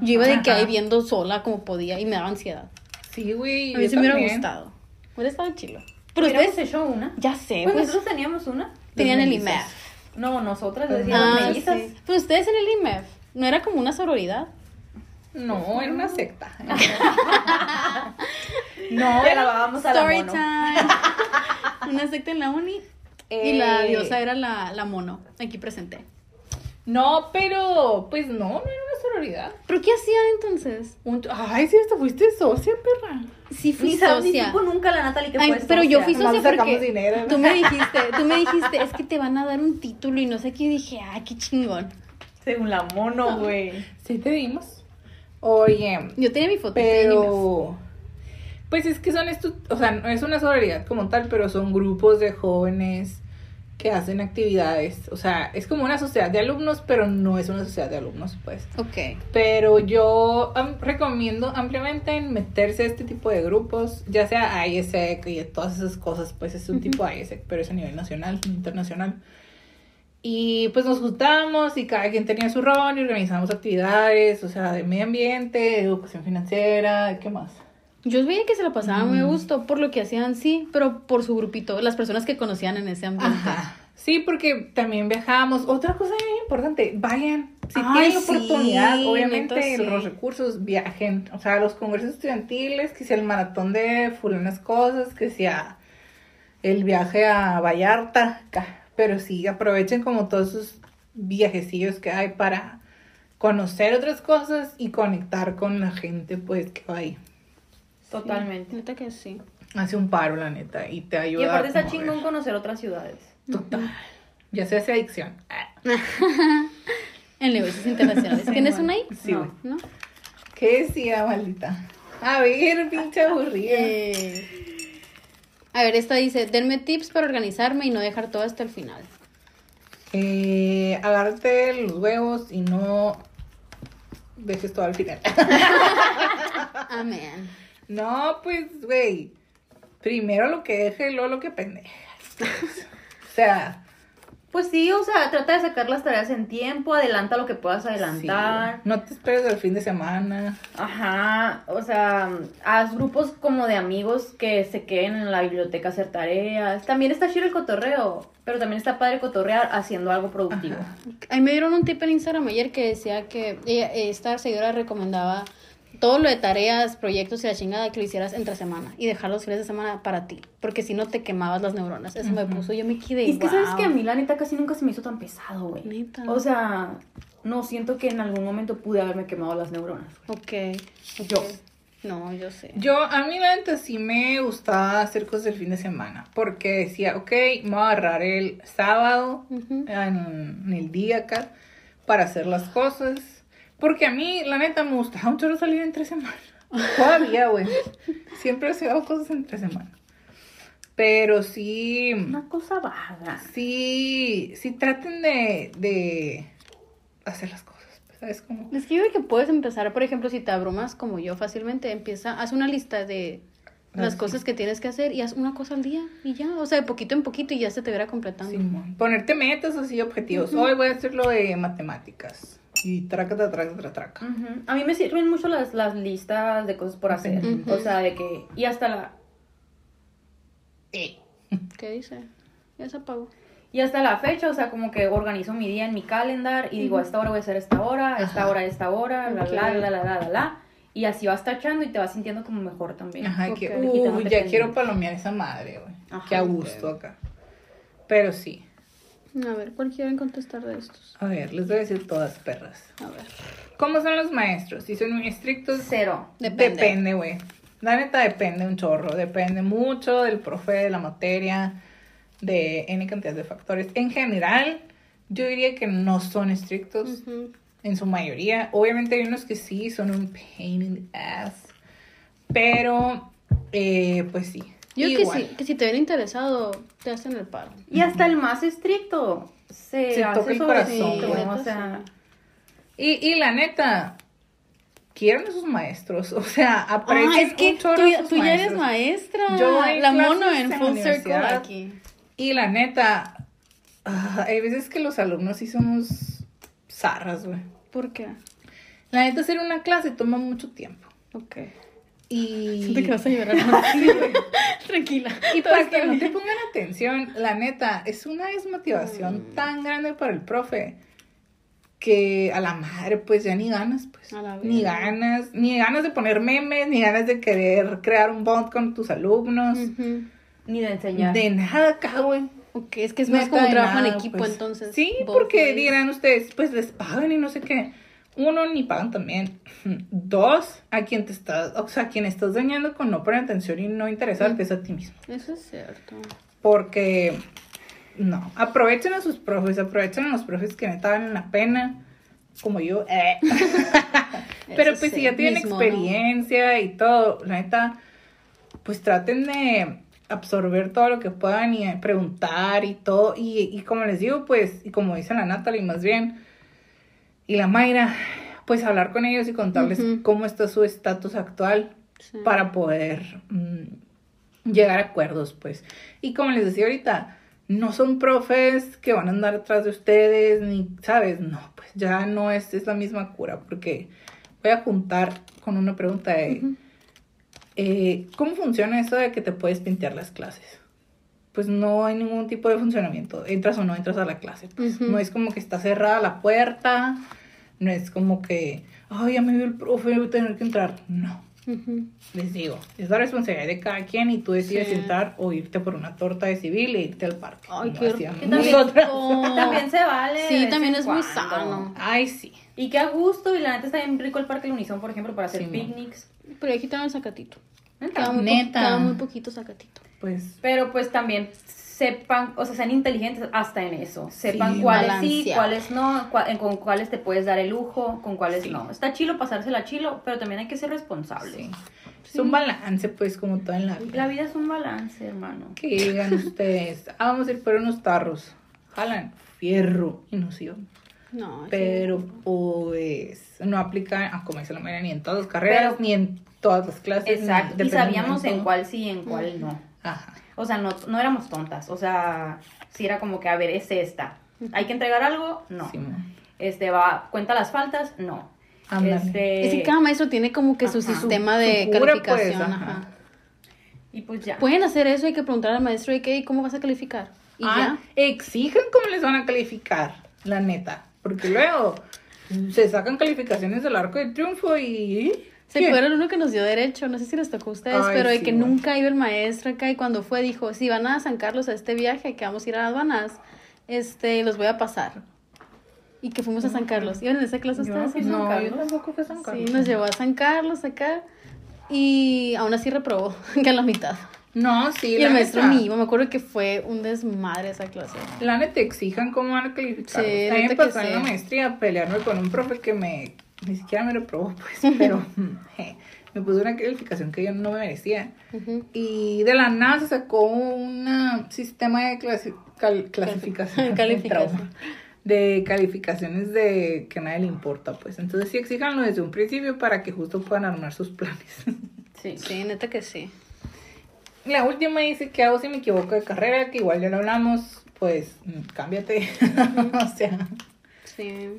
Yo iba de que ahí viendo sola como podía y me daba ansiedad. Sí, güey. A mí sí me hubiera gustado. Hubiera estado chilo. Pero ustedes, hecho una. ya sé, Pues pues, nosotros teníamos una. tenían el. IMEF. No, nosotras decíamos Ah, mellizas. sí. Pero ustedes en el IMEF, ¿no era como una sororidad? No, era una secta. No, grabábamos a la Story mono. time. Una secta en la uni. Y la Eh, diosa era la, la mono, aquí presente. No, pero pues no, no era una sororidad. ¿Pero qué hacían entonces? Un- Ay, sí, hasta fuiste socia, perra. Sí, fui Ni socia. supo nunca la Natalie que Ay, fue pero yo fui socia porque dinero, ¿no? tú me dijiste, tú me dijiste, es que te van a dar un título y no sé qué, y dije, ah, qué chingón. Según la mono, güey. Sí te dimos. Oye, Yo tenía mi foto. pero pues es que son estos, o sea, no es una sororidad como tal, pero son grupos de jóvenes que hacen actividades, o sea, es como una sociedad de alumnos, pero no es una sociedad de alumnos, pues. Ok. Pero yo recomiendo ampliamente en meterse a este tipo de grupos, ya sea ISEC y todas esas cosas, pues es un tipo de ISEC, pero es a nivel nacional, internacional. Y pues nos juntamos y cada quien tenía su rol y organizamos actividades, o sea, de medio ambiente, de educación financiera, ¿qué más? Yo veía que se la pasaban muy a gusto por lo que hacían, sí, pero por su grupito, las personas que conocían en ese ambiente. Ajá. Sí, porque también viajamos. Otra cosa bien importante, vayan. Si Ay, tienen sí, oportunidad, obviamente los recursos, viajen. O sea, los congresos estudiantiles, que sea el maratón de fulanas cosas, que sea el viaje a Vallarta. ca- Pero sí, aprovechen como todos esos viajecillos que hay para conocer otras cosas y conectar con la gente, pues, que va ahí. Totalmente. Neta que sí. Hace un paro, la neta, y te ayuda. Y aparte está chingón conocer otras ciudades. Total. Ya se hace adicción. En negocios internacionales. ¿Tienes una ahí? Sí. ¿no? ¿Qué decía, maldita? A ver, pinche aburrida. Eh, a ver, esta dice, denme tips para organizarme y no dejar todo hasta el final. Eh, agárrate los huevos y no dejes todo al final. Amén. no, pues, güey. Primero lo que deje y luego lo que pendeja. o sea, Pues sí, o sea, trata de sacar las tareas en tiempo, adelanta lo que puedas adelantar. sí, no te esperes al fin de semana. Ajá, o sea, haz grupos como de amigos que se queden en la biblioteca a hacer tareas. También está chido el cotorreo, pero también está padre cotorrear haciendo algo productivo. Ahí me dieron un tip en Instagram ayer que decía que ella- esta seguidora recomendaba todo lo de tareas, proyectos y la chingada que lo hicieras entre semana y dejar los fines de semana para ti, porque si no te quemabas las neuronas. Eso me puso, yo me quedé. Y es que sabes "Wow". que a mí la neta casi nunca se me hizo tan pesado, güey. Neta. O sea, no siento que en algún momento pude haberme quemado las neuronas. güey. Ok. Yo. No, yo sé. Yo, a mí la neta sí me gustaba hacer cosas el fin de semana. Porque decía, ok, me voy a agarrar el sábado Ujú. en, en el día acá para hacer las cosas. Porque a mí, la neta, me gustaba mucho salir entre semana. Todavía, güey. Siempre he hecho cosas entre semana. Pero sí, Una cosa vaga. sí, sí traten de, de hacer las cosas. ¿Sabes cómo? Es que yo creo que puedes empezar, por ejemplo, si te abrumas como yo fácilmente, empieza, haz una lista de las sí. cosas que tienes que hacer y haz una cosa al día y ya, o sea, de poquito en poquito y ya se te verá completando. Simón. Ponerte metas así, objetivos. Hoy voy a hacer lo de matemáticas. Y traca, traca, traca, traca. A mí me sirven mucho las, las listas de cosas por hacer. O sea, de que. Y hasta la. Eh. ¿Qué dice? Ya se apagó. Y hasta la fecha, o sea, como que organizo mi día en mi calendar y digo, a esta hora voy a hacer esta hora, a esta hora, a esta hora, la, Ok. la, la, la, la, la, la. Y así vas tachando y te vas sintiendo como mejor también. Ajá, Ok. que, que ya quiero palomear esa madre, güey. Que a gusto acá. Pero sí. A ver, ¿cuál quieren contestar de estos? A ver, les voy a decir todas perras. A ver. ¿Cómo son los maestros? Si son muy estrictos, Cero. Depende. depende, güey. La neta depende un chorro, depende mucho del profe, de la materia, de N cantidad de factores. En general, yo diría que no son estrictos en su mayoría. Obviamente hay unos que sí son un pain in the ass, pero eh, pues sí. Yo que sí, que si te hubiera interesado, te hacen el paro. Y hasta el más estricto se, Se hace toca el corazón, güey. o sea, Y, y la neta, quieren a sus maestros, o sea, Ah, aprecien es que un tú, a ya- sus tú ya eres maestra. Yo la mono en full circle aquí. Y la neta, ah, hay veces que los alumnos sí somos zarras, güey. ¿Por qué? La neta, hacer una clase toma mucho tiempo. Ok. Y, Siento que vas a llorar. ¿no? Tranquila. y Todo para que no te pongan atención, la neta, es una desmotivación Mm. tan grande para el profe que a la madre, pues ya ni ganas, pues. A la Ni ganas, ni ganas de poner memes, ni ganas de querer crear un bond con tus alumnos. Ni de enseñar. De nada acá, güey. Ok, es que es más como de trabajo en equipo, pues. entonces. Sí, porque ways. dirán ustedes, pues les pagan y no sé qué. Uno, ni pagan también. Dos, a quien te estás, o sea, a quien estás dañando con no poner atención y no interesarte es a ti mismo. Eso es cierto. Porque, no, aprovechen a sus profes, aprovechen a los profes que neta valen la pena, como yo. eh. Pero pues si ya tienen mismo, ¿no? experiencia y todo, la neta, pues traten de absorber todo lo que puedan y preguntar y todo. Y, y como les digo, pues, y como dice la Natalie más bien, y la Mayra, pues hablar con ellos y contarles cómo está su estatus actual Sí. para poder mm, llegar a acuerdos, pues. Y como les decía ahorita, no son profes que van a andar atrás de ustedes, ni, ¿sabes? No, pues ya no es, es la misma cura, porque voy a juntar con una pregunta de, eh, ¿cómo funciona eso de que te puedes pintear las clases? Pues no hay ningún tipo de funcionamiento, entras o no entras a la clase, pues. No es como que está cerrada la puerta, no es como que, ay, ya me vio el profe, voy a tener que entrar. No, les digo, es la responsabilidad de cada quien y tú decides Sí. entrar o irte por una torta de civil e irte al parque. Ay, qué también- nosotras. También se vale. Sí, también es muy sano. Ay, sí. Y qué a gusto, y la neta está bien rico el Parque La Unison, por ejemplo, para hacer Sí, picnics. Pero aquí tengo el sacatito. Neta. Queda muy, po- Neta. queda muy poquito sacatito. Pues Pero pues también sepan, o sea, sean inteligentes hasta en eso. Sepan Sí, cuáles sí, cuáles no, cua- en- con cuáles te puedes dar el lujo, con cuáles Sí. no. Está chilo pasársela chilo, pero también hay que ser responsable. sí. Es un balance, pues, como todo en la vida. La vida es un balance, hermano. Que digan ustedes, ah, vamos a ir por unos tarros. Jalan fierro y nos iban. No, sí. Pero pues no aplica, ah, como dice la mayoría, ni en todas las carreras, Pero- ni en todas las clases. ni- Exacto. Y sabíamos en cuál sí y en cuál no. Ajá. O sea, no, no éramos tontas. O sea, si era como que, a ver, es esta. ¿Hay que entregar algo? No. Sí. Este, va, ¿cuenta las faltas? No. Ándale. Este, Es que cada maestro tiene como que su sistema Su- de su cura, pues, calificación. ajá. ajá. Y pues ya. Pueden hacer eso, hay que preguntar al maestro de qué y cómo vas a calificar. Y Ah, exijan cómo les van a calificar, la neta. Porque luego se sacan calificaciones del arco de triunfo y. Se fueron uno que nos dio derecho, no sé si les tocó a ustedes, Ay, pero de sí, que nunca iba el maestro acá y cuando fue dijo, si van a San Carlos a este viaje, que vamos a ir a aduanas, este, los voy a pasar. Y que fuimos a San Carlos. ¿Iban en esa clase Yo no ustedes? a San No, yo Carlos. tampoco fui a San Carlos. Sí, nos llevó a San Carlos acá y aún así reprobó, que a la mitad. No, sí, Y la el maestro iba, me acuerdo que fue un desmadre esa clase. La neta exijan cómo van a calificar. Sí, a mí me pasó en la maestría a pelearme con un profe que me ni siquiera me reprobó, pues, pero je, me puso una calificación que yo no me merecía. Y de la nada se sacó un sistema de clasi- cal- clasificación. Calificación. De calificaciones de que a nadie le importa, pues. Entonces sí exíjanlo desde un principio para que justo puedan armar sus planes. Sí. Sí, neta que sí. La última dice que hago si me equivoco de carrera, que igual ya lo hablamos, pues mm, cámbiate. o sea, Sí.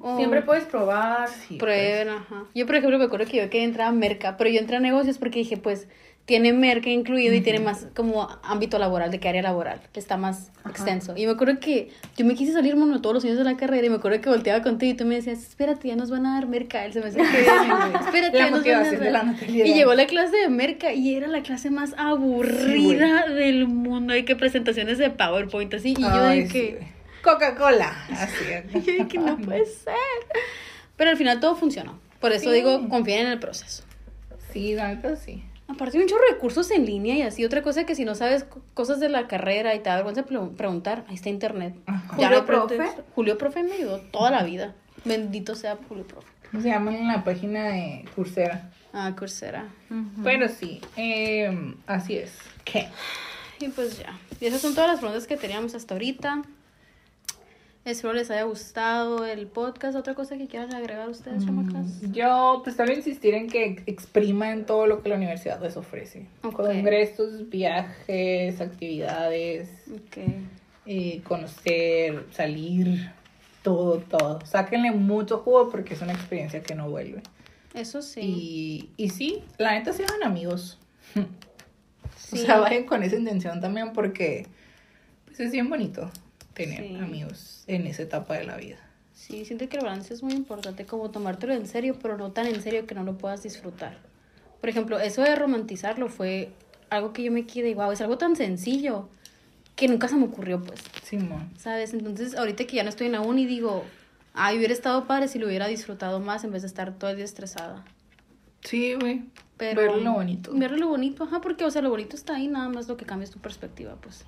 O Siempre puedes probar. sí, pues. prueben, ajá. Yo, por ejemplo, me acuerdo que yo quería entrar a Merca, pero yo entré a negocios porque dije, pues, tiene Merca incluido y tiene más como ámbito laboral, de qué área laboral, que está más extenso. Y me acuerdo que yo me quise salir, mono, todos los años de la carrera y me acuerdo que volteaba contigo y tú me decías, espérate, ya nos van a dar Merca semestre que viene, güey. Espérate, La ya nos van a motivación de la dar". Y llegó la clase de Merca y era la clase más aburrida del mundo. Y que presentaciones de PowerPoint así. Y yo de sí, que... Coca-Cola. Así. De que no puede ser. Pero al final todo funcionó. Por eso Sí. digo, confíen en el proceso. Sí, la neta sí. Aparte hay un chorro de cursos en línea y así. Otra cosa que si no sabes co- cosas de la carrera y te da vergüenza pre- preguntar, ahí está internet. Ya ¿Julio preguntes. Profe? Julio Profe me ayudó toda la vida. Bendito sea Julio Profe. ¿Cómo se llama en la página de Coursera? Ah, Coursera. Pero sí, eh, así es. ¿Qué? Y pues ya. Y esas son todas las preguntas que teníamos hasta ahorita. Espero les haya gustado el podcast. ¿Otra cosa que quieran agregar ustedes, chamacas? Yo pues vez insistir en que expriman todo lo que la universidad les ofrece. Ok. Congresos, viajes, actividades, eh, conocer, salir, todo, todo. Sáquenle mucho jugo porque es una experiencia que no vuelve. Eso sí. Y, y sí, la neta se hagan amigos. Sí. O sea, vayan con esa intención también porque pues es bien bonito tener Sí. amigos en esa etapa de la vida. Sí, siento que el balance es muy importante, como tomártelo en serio, pero no tan en serio que no lo puedas disfrutar. Por ejemplo, eso de romantizarlo fue algo que yo me quedé, wow, es algo tan sencillo que nunca se me ocurrió, pues, Simón. ¿sabes? Entonces, ahorita que ya no estoy en la uni, digo, ay, hubiera estado padre si lo hubiera disfrutado más en vez de estar todo el día estresada. Sí, güey. Pero, Ver lo bonito. Ver lo bonito, ajá, porque, o sea, lo bonito está ahí, nada más lo que cambia es tu perspectiva, pues.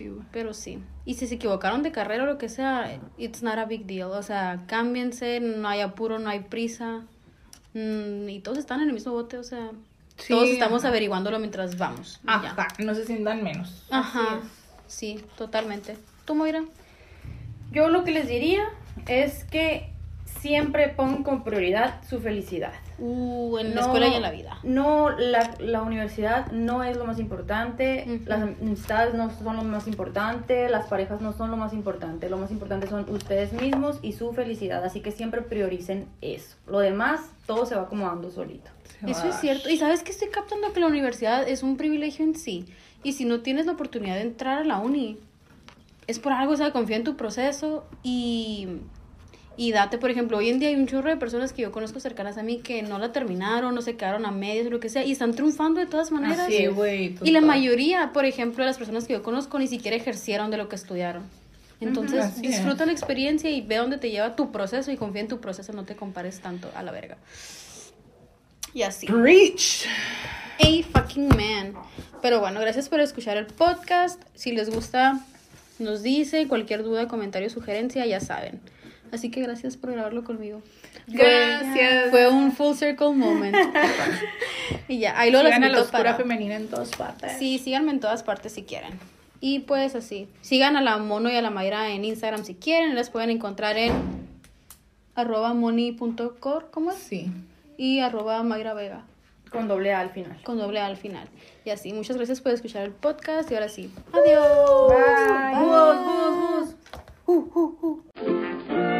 Sí, güey. Pero sí. Y si se equivocaron de carrera o lo que sea, it's not a big deal. O sea, cámbiense, no hay apuro, no hay prisa. Mm, y todos están en el mismo bote, o sea, Sí, todos estamos ajá. averiguándolo mientras vamos. ya. Ajá, no se sientan menos. Ajá. Sí, totalmente. ¿Tú, Moira? Yo lo que les diría es que siempre pongan como prioridad su felicidad. Uh, en la No- escuela y en la vida. No, la, la universidad no es lo más importante, las amistades no son lo más importante, las parejas no son lo más importante, lo más importante son ustedes mismos y su felicidad, así que siempre prioricen eso. Lo demás, todo se va acomodando solito. Se Eso va. es cierto. Y sabes que estoy captando que la universidad es un privilegio en sí. Y si no tienes la oportunidad de entrar a la uni, es por algo, o sea, confía en tu proceso y, y date, por ejemplo, hoy en día hay un chorro de personas que yo conozco cercanas a mí que no la terminaron, no se quedaron a medias o lo que sea, y están triunfando de todas maneras. Así, güey. y la mayoría, por ejemplo, de las personas que yo conozco ni siquiera ejercieron de lo que estudiaron. Entonces, así disfruta es. la experiencia y ve dónde te lleva tu proceso y confía en tu proceso, no te compares tanto a la verga. Y así. Preach. A fucking man. Pero bueno, gracias por escuchar el podcast. Si les gusta, nos dice cualquier duda, comentario, sugerencia, ya saben. Así que gracias por grabarlo conmigo. Gracias. Fue un full circle moment. y ya, ahí lo Sigan a la oscura para... femenina en todas partes. Sí, síganme en todas partes si quieren. Y pues así. Sigan a la Mono y a la Mayra en Instagram si quieren. Las pueden encontrar en arroba moni.cor, ¿cómo es? Sí. Y arroba Mayra Vega. Con doble A al final. con doble A al final. Y así, muchas gracias por escuchar el podcast y ahora sí, adiós. Bye. Bus, bus, bus.